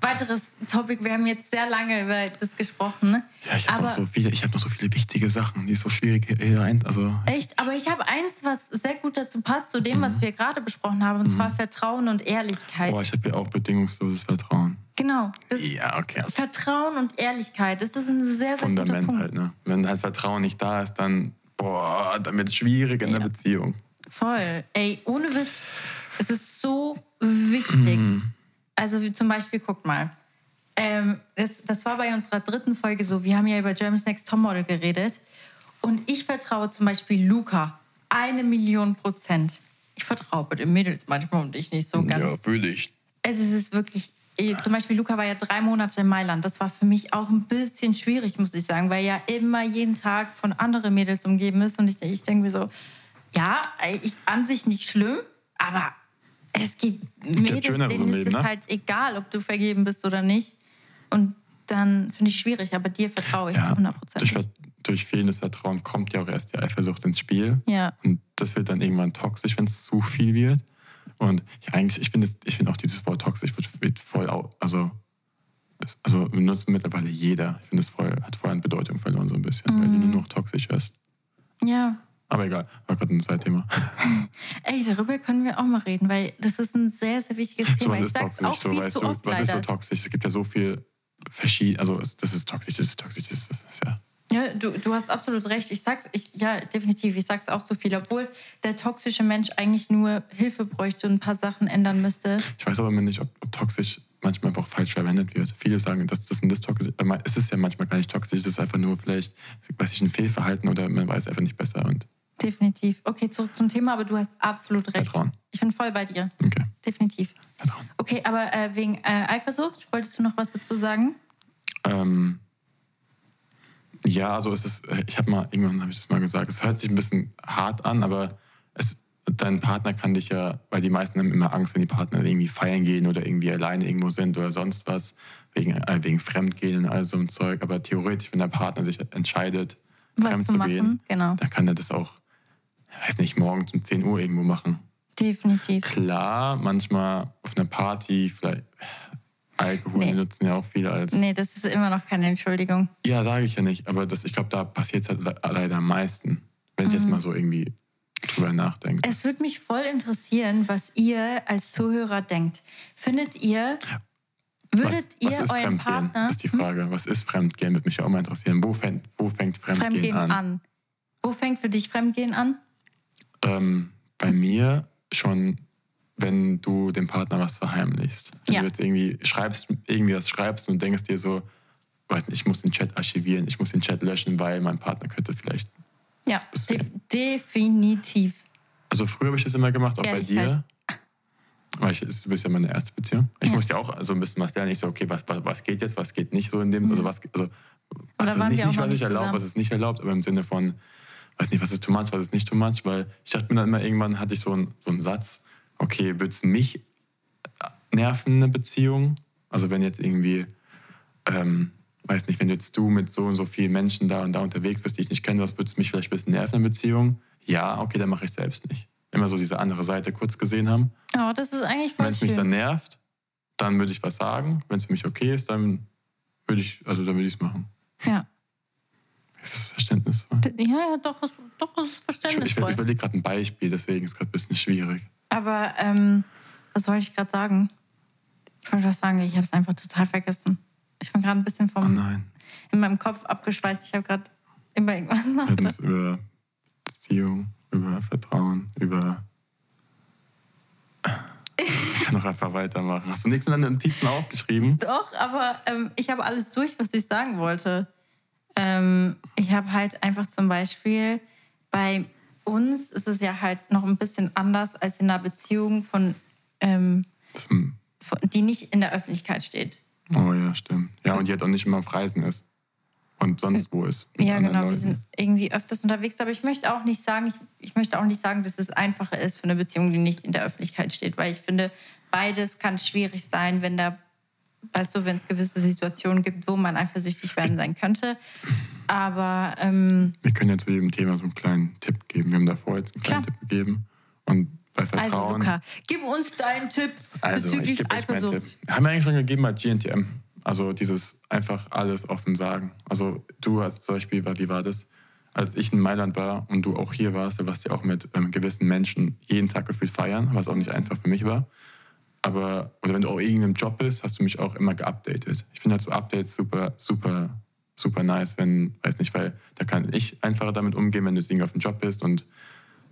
weiteres Topic. Wir haben jetzt sehr lange über das gesprochen.
Ja, ich habe noch so viele, ich habe noch so viele wichtige Sachen, die ist so schwierig hier ein, also
Echt, aber ich habe eins, was sehr gut dazu passt, zu dem,
Mhm.
was wir gerade besprochen haben, und zwar Vertrauen und Ehrlichkeit.
boah, ich habe hier auch bedingungsloses Vertrauen.
genau.
Ja, okay.
Vertrauen und Ehrlichkeit, das ist ein sehr, sehr guter
Fundament
Punkt.
halt, ne? Wenn halt Vertrauen nicht da ist, dann boah, dann wird es schwierig in
Ja.
der Beziehung.
Voll. Ey, ohne Witz, es ist so wichtig.
Mhm.
Also wie zum Beispiel, guck mal. Ähm, das, das war bei unserer dritten Folge so. Wir haben ja über Germany's Next Topmodel geredet. Und ich vertraue zum Beispiel Luca eine Million Prozent. Ich vertraue bei den Mädels manchmal und ich nicht so ganz.
fühle ich.
Es ist wirklich, eh, zum Beispiel Luca war ja drei Monate in Mailand. Das war für mich auch ein bisschen schwierig, muss ich sagen, weil ja immer jeden Tag von anderen Mädels umgeben ist. Und ich, ich denke mir so, ja, ich, an sich nicht schlimm, aber es gibt Mädels, denen ist
Leben,
es
ne?
halt egal, ob du vergeben bist oder nicht. Und dann finde ich schwierig, aber dir vertraue ich zu
Ja,
100
durch,
Prozent.
Ver- durch fehlendes Vertrauen kommt ja auch erst die Eifersucht ins Spiel.
Ja,
Und das wird dann irgendwann toxisch, wenn es zu viel wird. Und ja, eigentlich, ich finde finde auch dieses Wort toxisch wird, voll, also, also benutzt mittlerweile jeder. Ich finde es voll, hat voll an Bedeutung verloren so ein bisschen, weil
Mhm.
du nur noch toxisch hörst.
ja.
Aber egal, war gerade ein Zeitthema. <laughs>
Ey, darüber können wir auch mal reden, weil das ist ein sehr, sehr wichtiges
So
Thema.
was
Ich
ist toxisch,
auch
so
viel
weißt
zu
du,
oft
was ist so
leider.
toxisch? Es gibt ja so viel verschieden, also das ist toxisch, das ist toxisch, das ist, das ist ja.
Ja, du, du hast absolut recht. Ich sag's, ich, ja, definitiv, ich sag's auch zu viel. Obwohl der toxische Mensch eigentlich nur Hilfe bräuchte und ein paar Sachen ändern müsste.
Ich weiß aber nicht, ob, ob toxisch manchmal einfach auch falsch verwendet wird. Viele sagen, das, das und das toxisch. Es ist ja manchmal gar nicht toxisch, es ist einfach nur vielleicht, weiß ich, ein Fehlverhalten oder man weiß einfach nicht besser und
Definitiv. Okay, zurück zum Thema, aber du hast absolut recht.
Vertrauen.
Ich bin voll bei dir.
okay,
Definitiv.
Vertrauen.
Okay, aber äh, wegen äh, Eifersucht, wolltest du noch was dazu sagen?
Ähm, ja, also es ist, äh, ich habe mal, irgendwann habe ich das mal gesagt, es hört sich ein bisschen hart an, aber dein Partner kann dich ja, weil die meisten haben immer Angst, wenn die Partner irgendwie feiern gehen oder irgendwie alleine irgendwo sind oder sonst was, wegen, äh, wegen Fremdgehen und all so ein Zeug. Aber theoretisch, wenn der Partner sich entscheidet,
Was
fremd
zu
zu
machen?
gehen,
Genau.
dann kann er das auch, weiß nicht, morgens um 10 Uhr irgendwo machen.
Definitiv.
Klar, manchmal auf einer Party, vielleicht Alkohol
Nee.
benutzen ja auch viele als.
Nee, das ist immer noch keine Entschuldigung.
Ja, sage ich ja nicht, aber das, ich glaube, da passiert es halt le- leider am meisten, wenn ich
Mhm.
jetzt mal so irgendwie drüber nachdenke.
Es würde mich voll interessieren, was ihr als Zuhörer denkt. Findet ihr, würdet
was, was
ihr
ist
euren
Fremdgehen?
Partner Hm?
Ist die Frage. Was ist Fremdgehen? Würde mich ja auch mal interessieren. Wo fängt, wo fängt Fremdgehen,
Fremdgehen
an?
an? Wo fängt für dich Fremdgehen an?
Ähm, bei mir schon, wenn du dem Partner was verheimlichst. Wenn
Ja.
du jetzt irgendwie schreibst, irgendwie was schreibst und denkst dir so, weiß nicht, ich muss den Chat archivieren, ich muss den Chat löschen, weil mein Partner könnte vielleicht.
Ja, de definitiv.
Also früher habe ich das immer gemacht, auch bei dir. Weil ich, du bist ja meine erste Beziehung. Ich
Ja.
musste ja auch so ein bisschen was lernen. Ich so, okay, was, was, was geht jetzt, was geht nicht so in dem, also was, also, was ist nicht, nicht was ich erlaubt, was ist nicht erlaubt, aber im Sinne von, weiß nicht, was ist too much, was ist nicht too much, weil ich dachte mir dann immer, irgendwann hatte ich so einen, so einen Satz, okay, würde es mich nerven, eine Beziehung? Also wenn jetzt irgendwie, ähm, weiß nicht, wenn jetzt du mit so und so vielen Menschen da und da unterwegs bist, die ich nicht kenne, was würde es mich vielleicht ein bisschen nerven, eine Beziehung? Ja, okay, dann mache ich selbst nicht. Immer so diese andere Seite kurz gesehen haben.
Oh, das ist eigentlich voll
Wenn es mich dann nervt, dann würde ich was sagen. Wenn es für mich okay ist, dann würde ich, also dann würde ich es machen.
Ja.
Ist das verständnisvoll?
D- Ja, ja, doch, es- doch, es ist
Ich, ich,
verständnisvoll.
ich überlege gerade ein Beispiel, deswegen ist es gerade ein bisschen schwierig.
Aber ähm, was wollte ich gerade sagen? Ich wollte was sagen, ich habe es einfach total vergessen. Ich bin gerade ein bisschen
Oh
vom,
nein.
in meinem Kopf abgeschweißt. Ich habe gerade über irgendwas nachgedacht.
über Beziehung, über Vertrauen, über. Ich kann noch einfach weitermachen. Hast du nichts in deinen Notizen aufgeschrieben?
Doch, aber ähm, ich habe alles durch, was ich sagen wollte. Ähm, ich habe halt einfach zum Beispiel bei uns ist es ja halt noch ein bisschen anders als in einer Beziehung von, ähm,
hm,
von die nicht in der Öffentlichkeit steht.
Oh ja, stimmt. Ja, und die halt auch nicht immer auf Reisen ist. Und sonst wo ist.
Ja, genau. Wir
Leuten.
sind irgendwie öfters unterwegs, aber ich möchte auch nicht sagen, ich, ich möchte auch nicht sagen, dass es einfacher ist für eine Beziehung, die nicht in der Öffentlichkeit steht, weil ich finde, beides kann schwierig sein, wenn da, weißt du, wenn es gewisse Situationen gibt, wo man eifersüchtig werden sein könnte. Aber ähm,
Wir können ja zu jedem Thema so einen kleinen Tipp geben. Wir haben davor jetzt einen kleinen
Klar.
Tipp gegeben. Und
also. Luca, gib uns deinen Tipp
Also, ich
bezüglich
meinen
Eifersucht.
Tipp. Haben wir eigentlich schon gegeben bei GNTM. Also dieses einfach alles offen sagen. Also du hast zum Beispiel, wie war das? Als ich in Mailand war und du auch hier warst, du warst ja auch mit ähm, gewissen Menschen jeden Tag gefühlt feiern, was auch nicht einfach für mich war. Aber, oder wenn du auch irgendeinem Job bist, hast du mich auch immer geupdatet. Ich finde halt so Updates super, super, super nice, wenn, weiß nicht, weil da kann ich einfacher damit umgehen, wenn du irgendwie auf dem Job bist und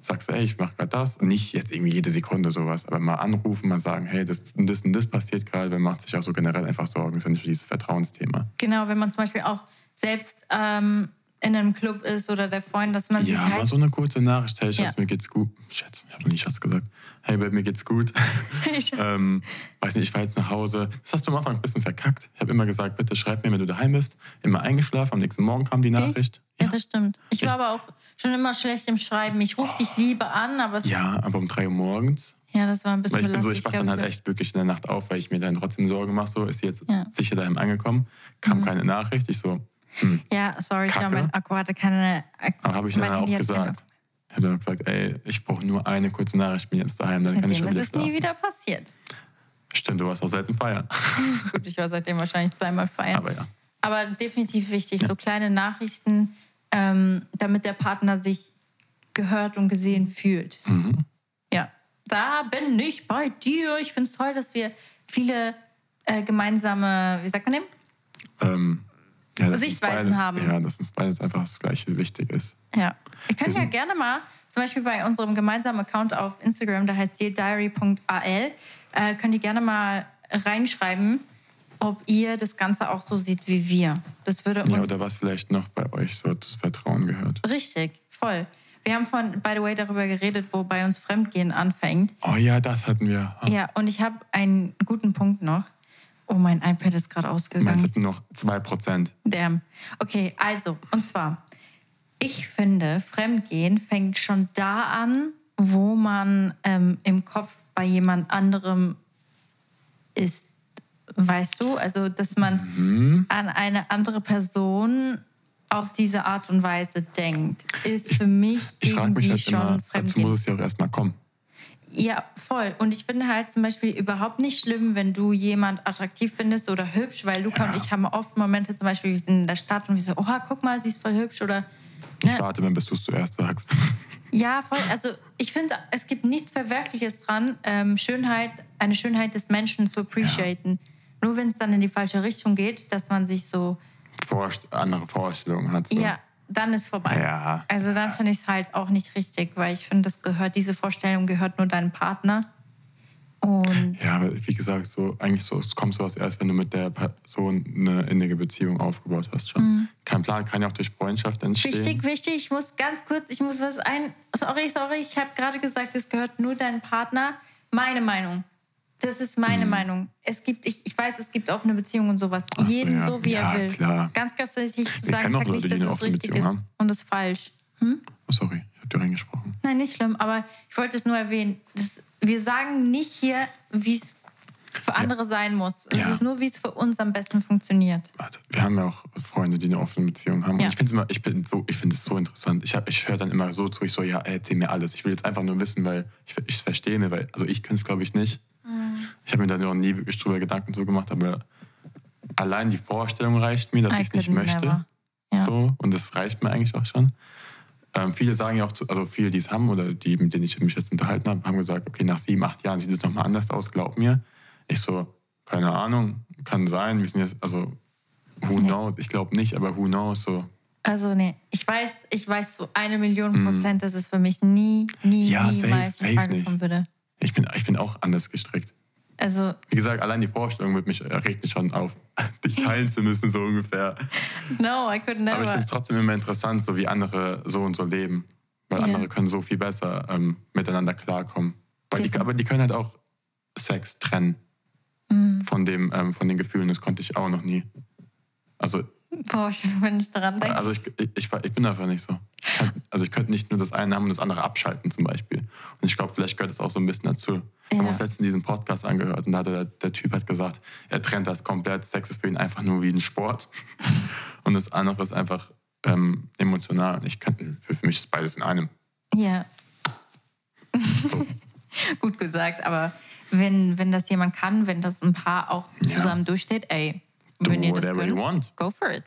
sagst, ey, ich mache gerade das. Und nicht jetzt irgendwie jede Sekunde sowas, aber mal anrufen, mal sagen, hey, das und das, und das passiert gerade, man macht sich auch so generell einfach Sorgen, das ist nicht dieses Vertrauensthema.
Genau, wenn man zum Beispiel auch selbst ähm, in einem Club ist oder der Freund, dass man sich
Ja, aber
halt...
so eine kurze Nachricht, hey, Schatz,
Ja.
mir geht's gut. Schatz, ich habe noch nie Schatz gesagt. Hey, Babe, mir geht's gut. <laughs>
Ich-
ähm, weiß nicht, ich fahre jetzt nach Hause. Das hast du am Anfang ein bisschen verkackt. Ich habe immer gesagt, bitte schreib mir, wenn du daheim bist. Immer eingeschlafen, am nächsten Morgen kam die Nachricht.
Ja, das stimmt. Ich war aber auch schon immer schlecht im Schreiben. Ich rufe dich lieber an, aber es, ja.
Ja, aber um 3 Uhr morgens.
das war ein bisschen
Weil ich bin so, ich wach dann halt echt wirklich in der Nacht auf, weil ich mir dann trotzdem Sorgen mache, so ist sie jetzt
Ja.
sicher daheim angekommen. Kam
Mhm.
keine Nachricht. Ich so, hm.
Ja, sorry, ich
Kacke.
glaube, mein Akku hatte keine.
Aber habe ich
mein
dann auch
Handy hat
gesagt. Ich habe dann gesagt, ey, ich brauche nur eine kurze Nachricht, ich bin jetzt daheim, dann kann ich
Seitdem
schon
ist
wieder
es nie
schlafen.
wieder passiert.
Stimmt, du warst auch selten feiern. <laughs>
Gut, ich war seitdem wahrscheinlich zweimal feiern.
Aber ja.
Aber definitiv wichtig, so kleine Nachrichten, ähm, damit der Partner sich gehört und gesehen fühlt.
Mhm.
Ja, da bin ich bei dir. Ich finde es toll, dass wir viele äh, gemeinsame, wie sagt man dem?
Ähm, ja,
Sichtweisen
beide,
haben.
Ja, dass uns beides einfach das Gleiche wichtig ist.
Ja. Können
Wir
ja gerne mal, zum Beispiel bei unserem gemeinsamen Account auf Instagram, der heißt deardiary.al, äh, könnt ihr gerne mal reinschreiben, ob ihr das Ganze auch so seht wie wir. Das würde uns
Ja, oder was vielleicht noch bei euch so das Vertrauen gehört.
richtig, voll. Wir haben von, by the way, darüber geredet, wo bei uns Fremdgehen anfängt.
Oh ja, das hatten wir. Oh,
Ja, und ich habe einen guten Punkt noch. Oh, mein iPad ist gerade
Meins
ausgegangen.
hatten noch 2%.
Damn. Okay, also, und zwar, ich finde, Fremdgehen fängt schon da an, wo man ähm, im Kopf bei jemand anderem ist. Weißt du? Also, dass man
Mhm.
an eine andere Person auf diese Art und Weise denkt, ist für mich
Ich
irgendwie
mich halt
schon
immer, dazu
Fremdgehen.
muss es ja auch erstmal kommen.
Ja, voll. Und ich finde halt zum Beispiel überhaupt nicht schlimm, wenn du jemand attraktiv findest oder hübsch, weil Luca
Ja.
und ich haben oft Momente, zum Beispiel, wir sind in der Stadt und wir so, oh, guck mal, sie ist voll hübsch oder.
Ich
Ne?
warte, wenn bis du es zuerst sagst. <laughs>
Ja, voll. Also ich finde, es gibt nichts Verwerfliches dran, ähm, Schönheit, eine Schönheit des Menschen zu appreciaten. Nur wenn es dann in die falsche Richtung geht, dass man sich so,
Vorst andere Vorstellungen hat. So.
ja, dann ist vorbei.
Ja.
Also dann finde ich es halt auch nicht richtig, weil ich finde, das gehört, diese Vorstellung gehört nur deinem Partner. Und
Ja, aber wie gesagt, so eigentlich so, kommt sowas erst, wenn du mit der Person eine innige Beziehung aufgebaut hast schon. Kein Plan kann ja auch durch Freundschaft entstehen.
Mhm. Wichtig, wichtig, ich muss ganz kurz, ich muss was ein. Sorry, sorry, ich habe gerade gesagt, es gehört nur deinem Partner. Meine Meinung. Das ist meine Meinung. Es gibt, ich, ich weiß, es gibt offene Beziehungen und sowas.
So,
Jeden
ja.
so, wie
Ja,
er will.
klar.
Ganz, ganz wichtig zu sagen, sag
Leute,
nicht, dass es richtig
Beziehung
ist
haben.
und das ist falsch.
Oh, sorry, ich hab dir reingesprochen.
Nein, nicht schlimm, aber ich wollte es nur erwähnen. Das, wir sagen nicht hier, wie es für andere sein muss. Es
Ja.
ist nur, wie es für uns am besten funktioniert.
Warte, wir haben ja auch Freunde, die eine offene Beziehung haben.
Ja.
Und ich finde es immer, ich bin so, ich finde es so interessant. Ich, hab- ich höre dann immer so zu, ich so, ja, erzähl mir alles. Ich will jetzt einfach nur wissen, weil ich es verstehe, ne, weil, also ich könnte es glaube ich nicht.
Mhm.
Ich habe mir da noch nie wirklich drüber Gedanken so gemacht, aber allein die Vorstellung reicht mir, dass
I
ich es nicht möchte.
Ja.
So, und das reicht mir eigentlich auch schon. Ähm, viele sagen ja auch, zu, also viele, die es haben oder die, mit denen ich mich jetzt unterhalten habe, haben gesagt, okay, nach sieben, acht Jahren sieht es nochmal anders aus, glaub mir. Ich so, keine Ahnung, kann sein. Wir sind jetzt, also, who
Nee.
knows? Ich glaube nicht, aber who knows? So,
Also nee, ich weiß, ich weiß so eine Million Prozent, dass es für mich nie, nie,
Mhm. Ja, safe,
niemals
safe
Frage
nicht.
würde.
ich bin, ich bin auch anders gestrickt.
Also,
Wie gesagt, allein die Vorstellung wird mich, regt mich schon auf, <laughs> dich teilen zu müssen, so ungefähr.
no, I could
Aber ich
never.
finde es trotzdem immer interessant, so wie andere so und so leben. Weil
Ja.
andere können so viel besser ähm, miteinander klarkommen. Die, aber die können halt auch Sex trennen
Mhm.
von, dem, ähm, von den Gefühlen. Das konnte ich auch noch nie. Also,
Boah, schon, wenn ich daran denke.
also ich, ich, ich, ich bin einfach nicht so. Ich kann- Also ich könnte nicht nur das eine haben und das andere abschalten zum Beispiel. Und ich glaube, vielleicht gehört das auch so ein bisschen dazu. Ich
Ja.
uns letztens diesen Podcast angehört und da hat der, der Typ hat gesagt, er trennt das komplett. Sex ist für ihn einfach nur wie ein Sport. <laughs> und das andere ist einfach ähm, emotional. Ich könnte, für für mich ist beides in einem.
Ja. <laughs> Gut gesagt, aber wenn, wenn das jemand kann, wenn das ein Paar auch
Ja.
zusammen durchsteht, ey,
Do
wenn ihr das
want.
go for it.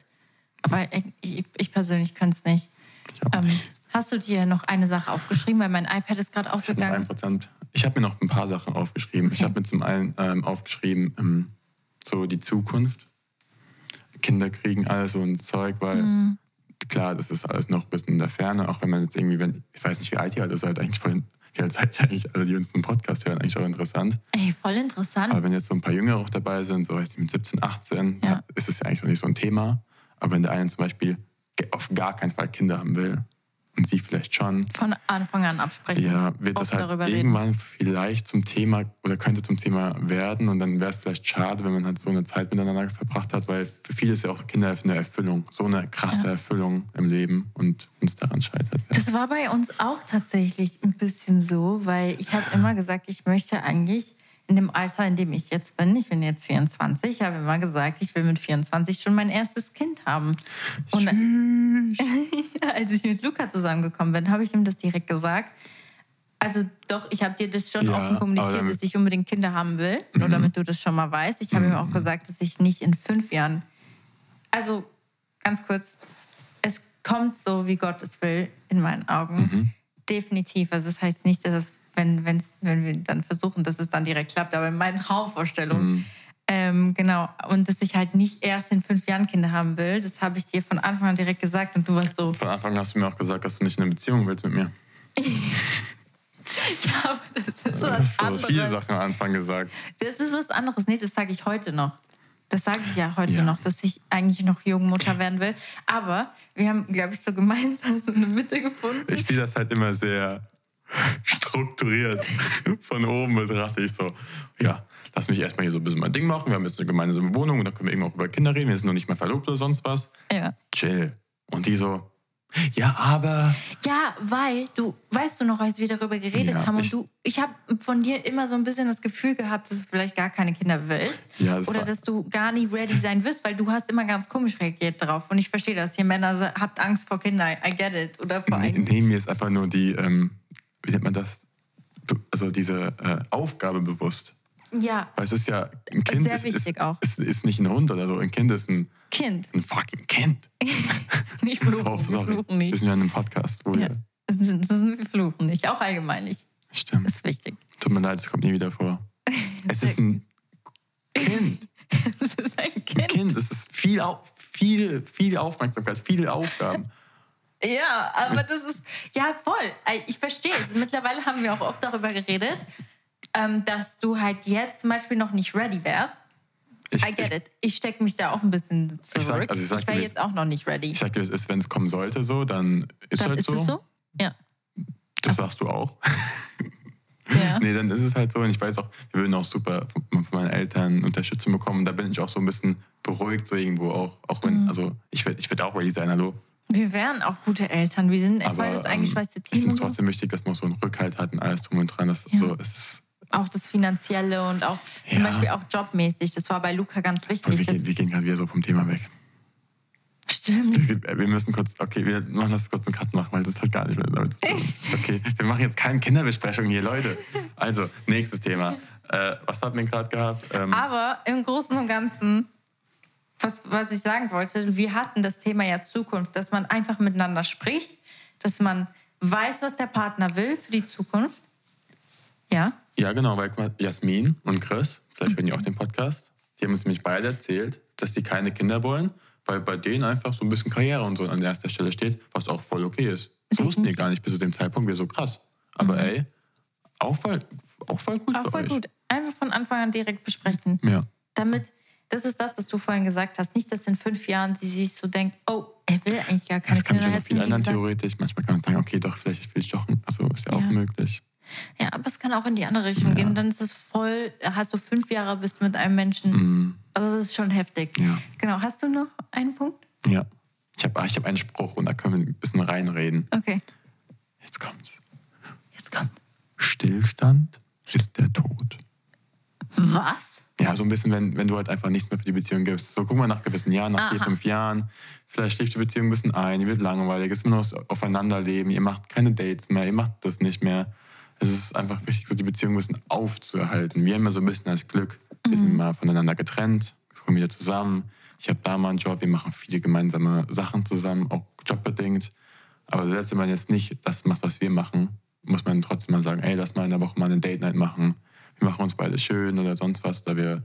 Aber ich, ich persönlich könnte es nicht.
Ich
Ähm, hast du dir noch eine Sache aufgeschrieben? Weil mein iPad ist gerade
ich hab
ausgegangen.
1%. Ich habe mir noch ein paar Sachen aufgeschrieben. Ich
Okay.
habe mir zum einen ähm, aufgeschrieben, ähm, so die Zukunft. Kinder kriegen all so ein Zeug, weil
Mhm.
klar, das ist alles noch ein bisschen in der Ferne, auch wenn man jetzt irgendwie, wenn, ich weiß nicht, wie alt ihr halt ist, halt eigentlich voll, alt seid ihr eigentlich alle, die uns den Podcast hören, eigentlich auch interessant.
Ey, voll interessant.
Aber wenn jetzt so ein paar Jüngere auch dabei sind, so weiß ich, mit 17, 18,
Ja.
ja, ist es ja eigentlich noch nicht so ein Thema. Aber wenn der eine zum Beispiel auf gar keinen Fall Kinder haben will und sie vielleicht schon,
Von Anfang an absprechen.
ja, wird das halt
darüber reden.
irgendwann vielleicht zum Thema oder könnte zum Thema werden und dann wäre es vielleicht schade, wenn man halt so eine Zeit miteinander verbracht hat, weil für viele ist ja auch Kinder eine Erfüllung, so eine krasse
Ja.
Erfüllung im Leben und uns daran scheitert. Ja.
Das war bei uns auch tatsächlich ein bisschen so, weil ich habe immer gesagt, ich möchte eigentlich in dem Alter, in dem ich jetzt bin, ich bin jetzt 24, habe immer gesagt, ich will mit 24 schon mein erstes Kind haben. Und <laughs> als ich mit Luca zusammengekommen bin, habe ich ihm das direkt gesagt. Also doch, ich habe dir das schon
Ja,
offen kommuniziert,
Mhm.
dass ich unbedingt Kinder haben will. Nur damit du das schon mal weißt. Ich habe ihm auch gesagt, dass ich nicht in fünf Jahren. Also ganz kurz, es kommt so, wie Gott es will, in meinen Augen.
Mhm.
Definitiv. Also das heißt nicht, dass es, wenn, wenn's, wenn wir dann versuchen, dass es dann direkt klappt, aber in meinen Traumvorstellungen.
Mhm.
Ähm, genau. Und dass ich halt nicht erst in fünf Jahren Kinder haben will, das habe ich dir von Anfang an direkt gesagt und du warst so,
Von Anfang an hast du mir auch gesagt, dass du nicht in eine Beziehung willst mit mir. <laughs>
ja, aber das ist
Du
was
hast so viele
anderes.
Sachen am Anfang gesagt.
Das ist was anderes. Nee, das sage ich heute noch. Das sage ich ja heute
Ja.
noch, dass ich eigentlich noch Jungmutter werden will. Aber wir haben, glaube ich, so gemeinsam so eine Mitte gefunden.
Ich sehe das halt immer sehr strukturiert. <laughs> Von oben betrachte ich so, ja, lass mich erstmal hier so ein bisschen mein Ding machen. Wir haben jetzt eine gemeinsame Wohnung und dann können wir irgendwann auch über Kinder reden. Wir sind noch nicht mehr verlobt oder sonst was.
Ja.
Chill. Und die so, ja, aber.
Ja, weil du, weißt du noch, als wir darüber geredet
Ja,
haben und
ich-
du, ich habe von dir immer so ein bisschen das Gefühl gehabt, dass du vielleicht gar keine Kinder willst.
Ja, das
oder
war-
dass du gar nie ready sein wirst, weil du hast immer ganz komisch reagiert darauf. Und ich verstehe das. Ihr Männer habt Angst vor Kindern. I get it. Oder vor
Nee, nee, mir ist einfach nur die, ähm, wie nennt man das? Also diese äh, Aufgabe bewusst.
Ja,
Weil es ist ja, ein Kind
Sehr
ist,
wichtig
ist,
auch.
Ist, ist nicht ein Hund oder so. Ein Kind ist ein,
Kind.
ein fucking Kind. <laughs>
Nicht fluchen.
Oh,
wir
sorry.
fluchen
Wir
nicht.
sind ja in einem Podcast, wo
Ja.
wir.
Das sind, das sind wir fluchen nicht. Auch allgemein nicht.
Stimmt.
Ist wichtig.
Tut mir leid, es kommt nie wieder vor. <laughs> Es ist ein Kind. <laughs>
Das ist ein
Ein
Kind.
Kind. Es ist viel, viel, viel Aufmerksamkeit, viele Aufgaben.
Ja, aber das ist, ja, voll. Ey, Ich verstehe es. Mittlerweile haben wir auch oft darüber geredet, ähm, dass du halt jetzt zum Beispiel noch nicht ready wärst.
Ich,
I get
ich,
it. Ich stecke mich da auch ein bisschen zurück. Ich,
sag- also ich dir,
wäre jetzt auch noch nicht ready.
ich sag dir, ist, wenn es kommen sollte, so, dann ist
Dann
halt
ist
so.
es so? Ja.
Das sagst du auch.
ja. <laughs>
Nee, dann ist es halt so. Und ich weiß auch, wir würden auch super von von meinen Eltern Unterstützung bekommen. Da bin ich auch so ein bisschen beruhigt, so irgendwo auch. Auch wenn,
Mhm.
also ich werde ich werd auch ready sein, hallo.
Wir wären auch gute Eltern. Wir sind voll das
ähm,
eingeschweißte
ich
Team.
finde
Und
es trotzdem wichtig, dass man so einen Rückhalt hat und alles drum und dran. Das,
Ja.
so, es ist,
Auch das Finanzielle und auch zum
Ja.
Beispiel auch jobmäßig. Das war bei Luca ganz
wir,
wichtig. Das,
gehen, wir gehen gerade wieder so vom Thema weg.
stimmt.
Wir, wir müssen kurz, okay, wir machen das kurz einen Cut machen, weil das hat gar nicht mehr damit zu tun. <laughs> Okay, wir machen jetzt keine Kinderbesprechung hier, Leute. Also, nächstes Thema. Äh, was hatten wir gerade gehabt? Ähm,
Aber im Großen und Ganzen, was, was ich sagen wollte, wir hatten das Thema ja Zukunft, dass man einfach miteinander spricht, dass man weiß, was der Partner will für die Zukunft. Ja.
Ja, genau, weil Jasmin und Chris, vielleicht hören die auch den Podcast, die haben uns nämlich beide erzählt, dass die keine Kinder wollen, weil bei denen einfach so ein bisschen Karriere und so an erster Stelle steht, was auch voll okay ist. Das wussten die gar nicht bis zu dem Zeitpunkt, wir so krass. Aber ey, auch voll, auch voll gut
Auch voll
euch.
gut. Einfach von Anfang an direkt besprechen.
Ja.
Damit, das ist das, was du vorhin gesagt hast. Nicht, dass in fünf Jahren sie sich so denkt, oh, er will eigentlich gar keine
Das kann sich
Kinder.
aber viel ändern, theoretisch. Manchmal kann man sagen, okay, doch, vielleicht will ich doch. Also ist ja auch
Ja.
möglich.
Ja, aber es kann auch in die andere Richtung gehen. Und dann ist es voll, hast du fünf Jahre, bist du mit einem Menschen.
Mm,
Also das ist schon heftig.
ja.
Genau. Hast du noch einen Punkt?
ja. Ich habe ich hab einen Spruch und da können wir ein bisschen reinreden.
Okay.
Jetzt kommt's.
Jetzt kommt.
Stillstand ist der Tod.
Was?
Ja, so ein bisschen, wenn, wenn du halt einfach nichts mehr für die Beziehung gibst. So, guck mal nach gewissen Jahren, nach vier,
Aha.
fünf Jahren. Vielleicht schläft die Beziehung ein bisschen ein, die wird langweilig, es ist nur noch das Aufeinanderleben, ihr macht keine Dates mehr, ihr macht das nicht mehr. Es ist einfach wichtig, so die Beziehung ein bisschen aufzuerhalten. Wir haben ja so ein bisschen das Glück, wir sind mal voneinander getrennt, kommen wieder zusammen. Ich habe da mal einen Job, wir machen viele gemeinsame Sachen zusammen, auch jobbedingt. Aber selbst wenn man jetzt nicht das macht, was wir machen, muss man trotzdem mal sagen, ey, lass mal in der Woche mal eine Date Night machen. Wir machen uns beide schön oder sonst was. Oder wir,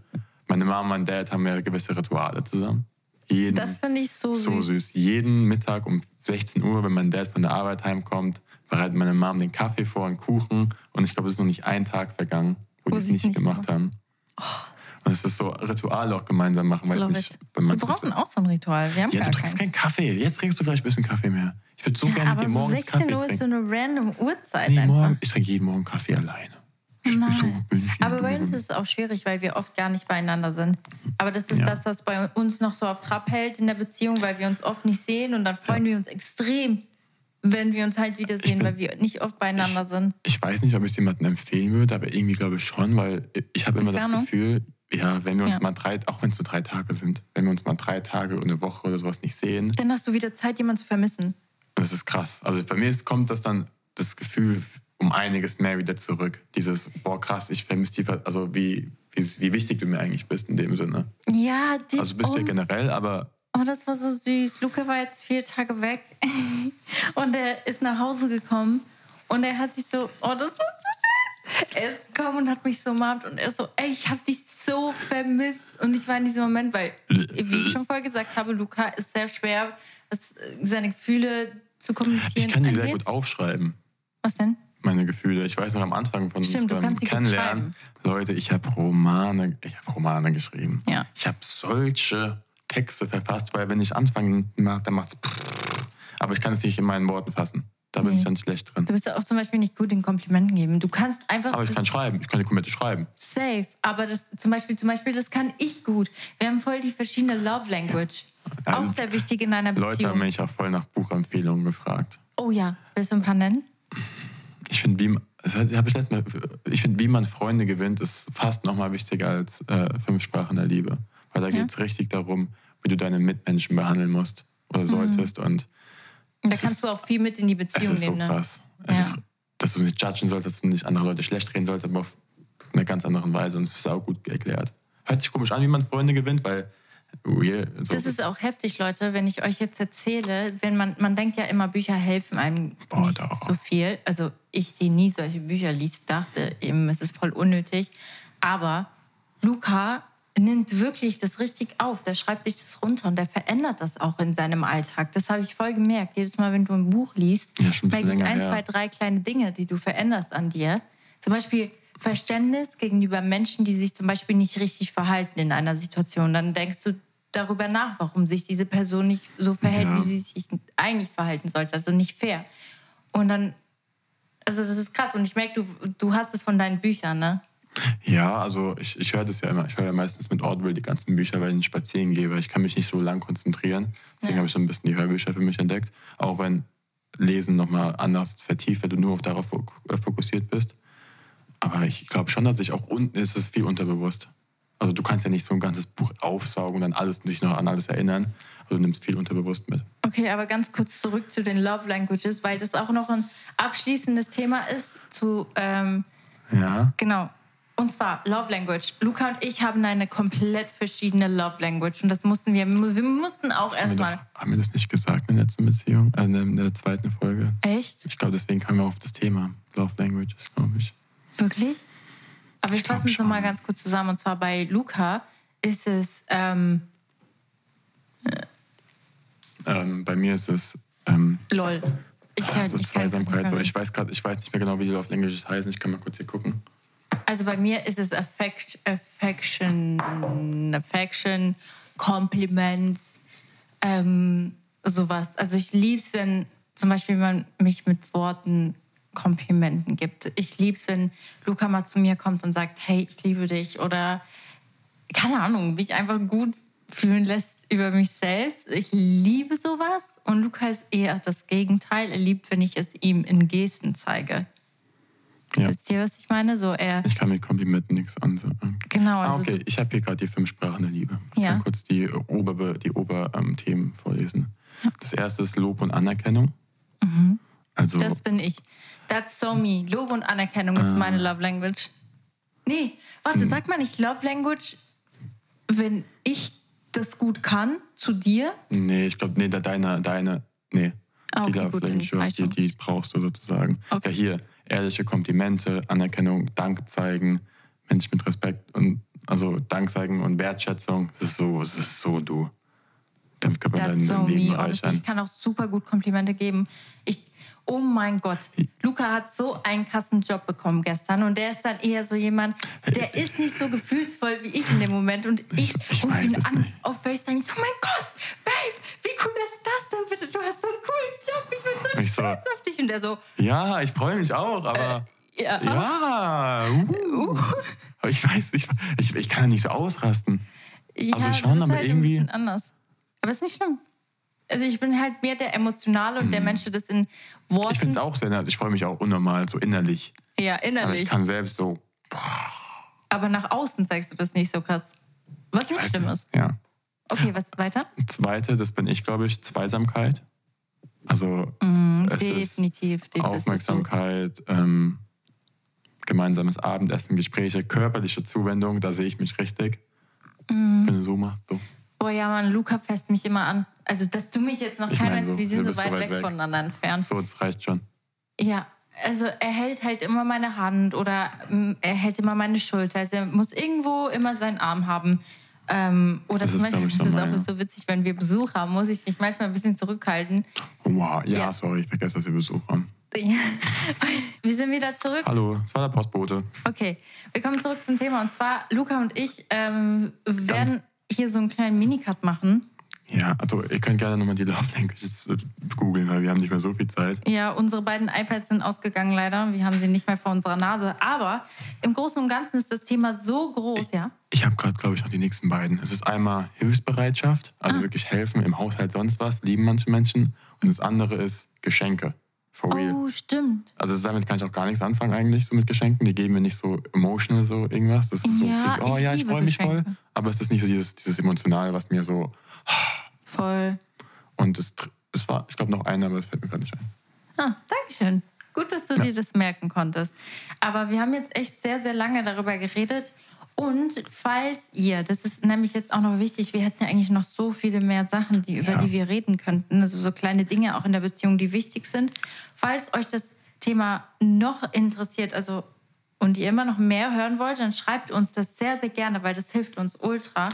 meine Mama und mein Dad haben ja gewisse Rituale zusammen. Jeden,
Das finde ich so,
so
süß.
süß. Jeden Mittag um 16 Uhr, wenn mein Dad von der Arbeit heimkommt, bereitet meine Mom den Kaffee vor, einen Kuchen. Und ich glaube, es ist noch nicht ein Tag vergangen, wo,
Wo
die es nicht
nicht
gemacht haben. Und es ist so Rituale auch gemeinsam machen. Weiß
Love
nicht,
it.
wenn
Wir brauchen auch so ein Ritual. Wir haben
Ja, du trinkst keinen Kaffee. Jetzt trinkst du vielleicht ein bisschen Kaffee mehr. Ich würde so
Ja,
gerne dir
so
morgens
16
Kaffee
Uhr ist so eine random Uhrzeit
Nee,
einfach.
morgen, ich trinke jeden Morgen Kaffee alleine. Ich so
Aber bei uns ist es auch schwierig, weil wir oft gar nicht beieinander sind. Aber das ist
Ja.
das, was bei uns noch so auf Trab hält in der Beziehung, weil wir uns oft nicht sehen und dann freuen wir uns extrem, wenn wir uns halt wiedersehen,
bin-
weil wir nicht oft beieinander sind.
Ich weiß nicht, ob ich es jemandem empfehlen würde, aber irgendwie glaube ich schon, weil ich habe immer das? Gefühl, ja, wenn wir uns
Ja.
mal drei, auch wenn es so drei Tage sind, wenn wir uns mal drei Tage oder eine Woche oder sowas nicht sehen,
Dann hast du wieder Zeit, jemanden zu vermissen.
das ist krass. Also bei mir ist, kommt das dann das Gefühl um einiges mehr wieder zurück. Dieses, boah krass, ich vermisse die, also wie, wie, wie wichtig du mir eigentlich bist in dem Sinne.
Ja, die,
Also bist du ja generell, aber
oh, das war so süß. Luca war jetzt vier Tage weg <laughs> und er ist nach Hause gekommen und er hat sich so, oh, das war so süß. Er ist gekommen und hat mich so umarmt und er so, ey, ich habe dich so vermisst. Und ich war in diesem Moment, weil, wie ich schon vorher gesagt habe, Luca ist sehr schwer, seine Gefühle zu kommunizieren.
ich kann die sehr gut aufschreiben.
Was denn?
Meine Gefühle. Ich weiß noch am Anfang von
Stimmt, du
unserem
kannst gut
Kennenlernen, Leute, ich habe Romane, ich habe Romane geschrieben.
Ja.
Ich habe solche Texte verfasst, weil wenn ich anfange, dann macht's. Aber ich kann es nicht in meinen Worten fassen. Da bin
Nee.
ich dann schlecht drin.
Du bist ja auch zum Beispiel nicht gut in Komplimenten geben. Du kannst einfach
Aber ich kann schreiben. Ich kann die Kommente schreiben.
safe. Aber das zum Beispiel, zum Beispiel, das kann ich gut. Wir haben voll die verschiedene Love Language.
Ja,
auch sehr wichtig in einer
Leute haben
Beziehung.
mich auch voll nach Buchempfehlungen gefragt.
Oh ja, willst du ein paar nennen?
Ich finde, wie, man- das hab ich letztes Mal, ich finde, wie man Freunde gewinnt, ist fast noch mal wichtiger als äh, fünf Sprachen der Liebe. Weil da
Ja.
geht es richtig darum, wie du deine Mitmenschen behandeln musst oder solltest. Und
Da kannst
ist-
du auch viel mit in die Beziehung
ist so
nehmen. Ne?
krass. Es
Ja.
ist, dass du nicht judgen sollst, dass du nicht andere Leute schlecht reden sollst, aber auf eine ganz andere Weise. Und es ist auch gut erklärt. Hört sich komisch an, wie man Freunde gewinnt, weil weird, so
Das ist auch heftig, Leute, wenn ich euch jetzt erzähle, wenn man, man denkt ja immer, Bücher helfen einem
Boah,
nicht
doch.
so viel. Also ich, die nie solche Bücher liest, dachte eben, es ist voll unnötig. Aber Luca nimmt wirklich das richtig auf. Der schreibt sich das runter und der verändert das auch in seinem Alltag. Das habe ich voll gemerkt. Jedes Mal, wenn du ein Buch liest,
Ja,
merke ich ein,
her.
zwei, drei kleine Dinge, die du veränderst an dir. Zum Beispiel Verständnis gegenüber Menschen, die sich zum Beispiel nicht richtig verhalten in einer Situation. Dann denkst du darüber nach, warum sich diese Person nicht so verhält,
Ja.
wie sie sich eigentlich verhalten sollte. Also nicht fair. Und dann, also das ist krass. Und ich merke, du, du hast es von deinen Büchern, ne?
Ja, also ich, ich höre das ja immer. Ich höre ja meistens mit Audible die ganzen Bücher, weil ich spazieren gehe, weil ich kann mich nicht so lang konzentrieren. Deswegen
Ja.
habe ich so ein bisschen die Hörbücher für mich entdeckt. Auch wenn Lesen nochmal anders vertieft, wenn du nur darauf äh, fokussiert bist. Aber ich glaube schon, dass ich auch unten ist es viel unterbewusst. Also du kannst ja nicht so ein ganzes Buch aufsaugen und dann alles sich noch an alles erinnern. Also du nimmst viel unterbewusst mit.
Okay, aber ganz kurz zurück zu den Love Languages, weil das auch noch ein abschließendes Thema ist zu, ähm,
Ja.
genau, Und zwar Love Language. Luca und ich haben eine komplett verschiedene Love Language. Und das mussten wir, wir mussten auch erstmal.
haben wir das nicht gesagt in der letzten Beziehung? Äh, in der zweiten Folge?
Echt?
Ich glaube, deswegen kamen wir auf das Thema Love Languages, glaube ich.
Wirklich? Aber
Ich glaub
fassen es nochmal ganz kurz zusammen. Und zwar bei Luca ist es, ähm,
Ähm, bei mir ist es ähm,
lol. Ich kann,
also
ich kann
Zweisamkeit. Ich, weiß grad, ich weiß nicht mehr genau, wie die Love Languages heißen. Ich kann mal kurz hier gucken.
Also bei mir ist es Affect, Affection, Affection, Compliments, ähm, sowas. Also ich liebe es, wenn zum Beispiel man mich mit Worten Komplimenten gibt. Ich liebe es, wenn Luca mal zu mir kommt und sagt, hey, ich liebe dich. Oder keine Ahnung, mich einfach gut fühlen lässt über mich selbst. Ich liebe sowas. Und Luca ist eher das Gegenteil. Er liebt, wenn ich es ihm in Gesten zeige.
Ja.
Wisst ihr, was ich meine? So er,
Ich kann mit Komplimenten nichts ansagen.
genau.
Ah,
Also
okay. Ich habe hier gerade die fünf Sprachen der Liebe. Ich
Ja.
kann kurz die Ober die Oberthemen vorlesen. Das erste ist Lob und Anerkennung. Also
Das bin ich. That's so me. Lob und Anerkennung ist meine Love Language. Nee, warte, sag mal nicht Love Language, wenn ich das gut kann zu dir.
nee, ich glaube, nee, deine, deine, nee.
Ah,
die
okay,
Love
gut,
Languages,
reicht
die, die brauchst du sozusagen.
Okay.
Ja, hier, ehrliche Komplimente, Anerkennung, Dank zeigen, Mensch mit Respekt und also Dank zeigen und Wertschätzung. Das ist so, das ist so du. Damit kann man
That's
dein,
so
Leben
me.
Bereichern.
ich kann auch super gut Komplimente geben. Ich, oh mein Gott, Luca hat so einen krassen Job bekommen gestern und der ist dann eher so jemand, der ist nicht so gefühlsvoll wie ich in dem Moment und ich,
ich
rufe ihn an
nicht.
auf FaceTime. Ich so, oh mein Gott, Babe, wie cool ist das denn bitte? Du hast so einen coolen Job, ich bin so
Ich so-
stolz auf dich. Und der so,
Ja, ich freue mich auch, aber.
ja,
Ja, uh. Aber ich weiß, ich, ich, ich kann ja nicht so ausrasten.
Ja,
Also schon, aber
halt
irgendwie-
Ein bisschen anders. Aber ist nicht schlimm. Also ich bin halt mehr der Emotionale und der Mensch, der das in Worten...
Mhm. Ich finde es auch sehr, ich freue mich auch unnormal, so innerlich.
ja,
Aber
innerlich.
ich kann selbst so.
Aber nach außen zeigst du das nicht so krass. Was nicht schlimm ist.
Ja.
Okay, was weiter?
Zweite, das bin ich, glaube ich, Zweisamkeit. Also
Mhm, Definitiv. definitiv
Aufmerksamkeit, ähm, gemeinsames Abendessen, Gespräche, körperliche Zuwendung, da sehe ich mich richtig.
Mhm.
Wenn du so machst, so.
Oh ja, Mann, Luca fässt mich immer an. Also, dass du mich jetzt noch
Ich
keiner...
so,
wir sind so weit,
weit
weg,
weg.
voneinander entfernt.
So, das reicht schon.
Ja, also er hält halt immer meine Hand oder mm, er hält immer meine Schulter. Also er muss irgendwo immer seinen Arm haben. Ähm, oder
Das
zum
ist,
Beispiel,
ich,
das ist auch
ja.
so witzig, wenn wir Besuch haben, muss ich mich manchmal ein bisschen zurückhalten.
Wow, ja,
Ja.
sorry, ich vergesse, dass wir Besuch haben. <laughs>
wir sind wieder zurück.
Hallo, es war der Postbote.
Okay, wir kommen zurück zum Thema. Und zwar, Luca und ich ähm, werden hier so einen kleinen Minicut machen.
Ja, also ihr könnt gerne nochmal die Love Languages äh, googeln, weil wir haben nicht mehr so viel Zeit.
Ja, unsere beiden iPads sind ausgegangen leider. Wir haben sie nicht mehr vor unserer Nase. Aber im Großen und Ganzen ist das Thema so groß, ja?
Ich habe gerade, glaube ich, noch die nächsten beiden. Es ist einmal Hilfsbereitschaft, also
Ah.
wirklich helfen im Haushalt sonst was, lieben manche Menschen. Und das andere ist Geschenke. For real.
Oh, stimmt.
Also damit kann ich auch gar nichts anfangen eigentlich, so mit Geschenken. Die geben mir nicht so emotional so irgendwas. Das ist so,
Ja,
oh
ich
ja, ich freue mich voll. Aber es ist nicht so dieses, dieses Emotionale, was mir so...
Voll.
Und es, es war, ich glaube, noch einer, aber das fällt mir gerade nicht ein.
Ah, Dankeschön. Gut, dass du dir das merken konntest. Aber wir haben jetzt echt sehr, sehr lange darüber geredet. Und falls ihr, das ist nämlich jetzt auch noch wichtig, wir hätten ja eigentlich noch so viele mehr Sachen, die, über
Ja.
die wir reden könnten. Also so kleine Dinge auch in der Beziehung, die wichtig sind. Falls euch das Thema noch interessiert, also und ihr immer noch mehr hören wollt, dann schreibt uns das sehr, sehr gerne, weil das hilft uns ultra.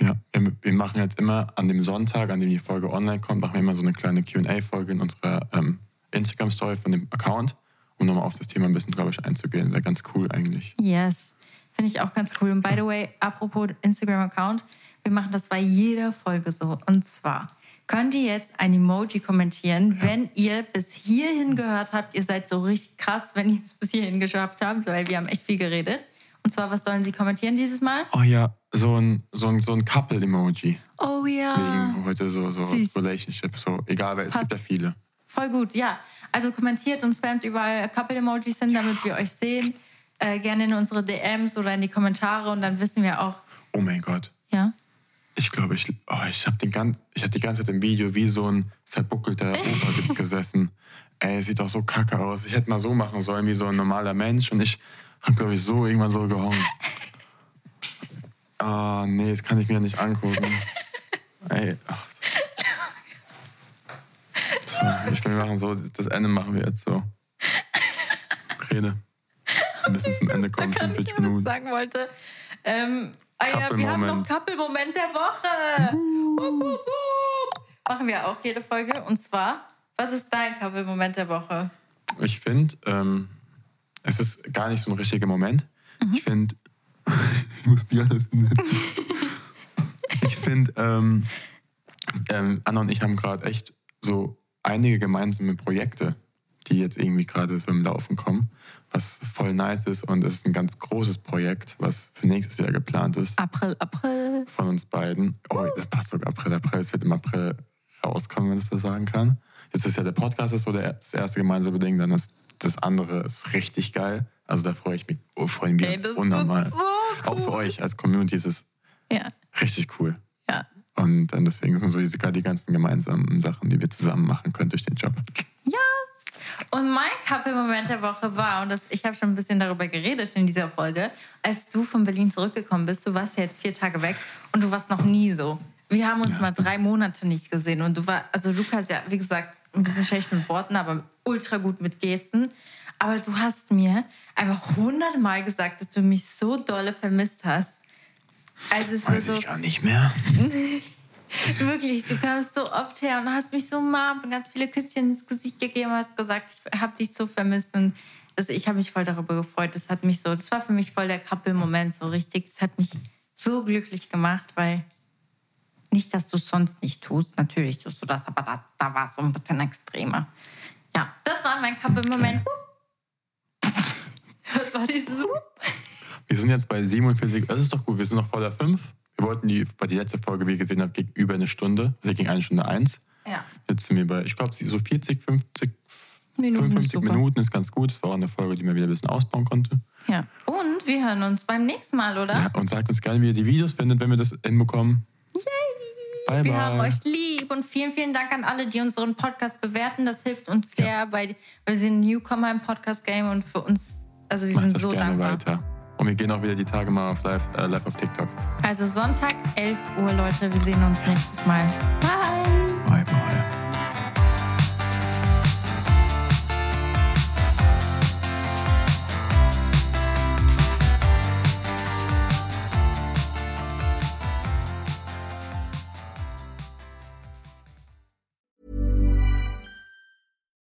Ja, wir, machen jetzt immer an dem Sonntag, an dem die Folge online kommt, machen wir immer so eine kleine QA-Folge in unserer ähm, Instagram-Story von dem Account, um nochmal auf das Thema ein bisschen, ich, einzugehen. Wäre ganz cool eigentlich.
Yes. Finde ich auch ganz cool. Und by the way, apropos Instagram-Account, wir machen das bei jeder Folge so. Und zwar könnt ihr jetzt ein Emoji kommentieren, wenn ihr bis hierhin gehört habt. Ihr seid so richtig krass, wenn ihr es bis hierhin geschafft habt, weil wir haben echt viel geredet. Und zwar, was sollen sie kommentieren dieses Mal?
Oh ja, so ein, so ein, so ein Couple-Emoji.
Oh ja.
Wegen heute so, so
Süß.
Relationship, so egal, weil es
Passt.
gibt ja viele.
Voll gut, ja. Also kommentiert und spamt überall Couple-Emojis hin, damit wir euch sehen. Äh, gerne in unsere DMs oder in die Kommentare und dann wissen wir auch,
Oh mein Gott.
ja.
Ich glaube, ich, oh, ich habe hab die ganze Zeit im Video wie so ein verbuckelter <laughs> Opa gesessen. Ey, sieht doch so kacke aus. Ich hätte mal so machen sollen wie so ein normaler Mensch. Und ich Hab, glaube ich, so irgendwann so gehongt. Ah, nee, das kann ich mir ja nicht angucken. Ey, ach. So, ich will machen so, das Ende machen wir jetzt so. Rede. Wir müssen zum Ende kommen,
Kann ich
45
was
Minuten.
sagen wollte. Ähm, ah ja, wir haben noch
Couple-Moment.
Der Woche. Wup, wup, wup. Machen wir auch jede Folge. Und zwar, was ist dein Couple-Moment der Woche?
Ich finde, ähm, es ist gar nicht so ein richtiger Moment. Ich finde, <laughs> ich muss alles nennen. ich finde, ähm, ähm, Anna und ich haben gerade echt so einige gemeinsame Projekte, die jetzt irgendwie gerade so im Laufen kommen, was voll nice ist und es ist ein ganz großes Projekt, was für nächstes Jahr geplant ist
April, April.
von uns beiden. Oh, das passt sogar April, April. Es wird im April rauskommen, wenn ich das so sagen kann. Jetzt ist ja der Podcast ist so der, das erste gemeinsame Ding, dann ist das andere ist richtig geil. Also da freue ich mich, oh, freuen wir uns unnormal.
so
Auch für
cool.
euch als Community ist es
Ja,
richtig cool.
ja.
Und dann deswegen sind so diese, die ganzen gemeinsamen Sachen, die wir zusammen machen können durch den Job.
Und mein Couple-Moment der Woche war, und das, ich habe schon ein bisschen darüber geredet in dieser Folge, als du von Berlin zurückgekommen bist, du warst ja jetzt vier Tage weg und du warst noch nie so. Wir haben uns
Ja,
mal drei Monate nicht gesehen und du war, also Lukas ja, wie gesagt, ein bisschen schlecht mit Worten, aber ultra gut mit Gesten. Aber du hast mir einfach hundertmal gesagt, dass du mich so dolle vermisst hast. Also es war
Weiß
so,
ich gar nicht mehr. <laughs>
Wirklich, du kamst so oft her und hast mich so umarmt und ganz viele Küsschen ins Gesicht gegeben, hast gesagt, ich habe dich so vermisst und also ich habe mich voll darüber gefreut. Das hat mich so, das war für mich voll der Couple-Moment so richtig. Das hat mich so glücklich gemacht, weil nicht, dass du es sonst nicht tust, natürlich tust du das, aber da, da war es so ein bisschen extremer. Ja, das war mein Couple-Moment. Was war dieses?
Wir sind jetzt bei 47, das ist doch gut, wir sind noch vor der 5. Wir wollten die, bei die letzte Folge, wie ihr gesehen habt, ging über eine Stunde. Also ging eine Stunde eins.
Ja.
Jetzt sind wir bei, ich glaube, so 40, 50,
Minuten ist
55
super.
Minuten ist ganz gut. Das war auch eine Folge, die man wieder ein bisschen ausbauen konnte.
ja. Und wir hören uns beim nächsten Mal, oder?
Ja, und sagt uns gerne, wie ihr die Videos findet, wenn wir das hinbekommen. Bye,
Wir
bye.
haben euch lieb und vielen, vielen Dank an alle, die unseren Podcast bewerten. Das hilft uns sehr, weil, weil wir sind Newcomer im Podcast-Game und für uns, also wir
Macht
sind
das
so
gerne
dankbar.
weiter. Und wir gehen auch wieder die Tage mal auf live, äh, live auf TikTok.
Also Sonntag, 11 Uhr, Leute. Wir sehen uns nächstes Mal.
Bye,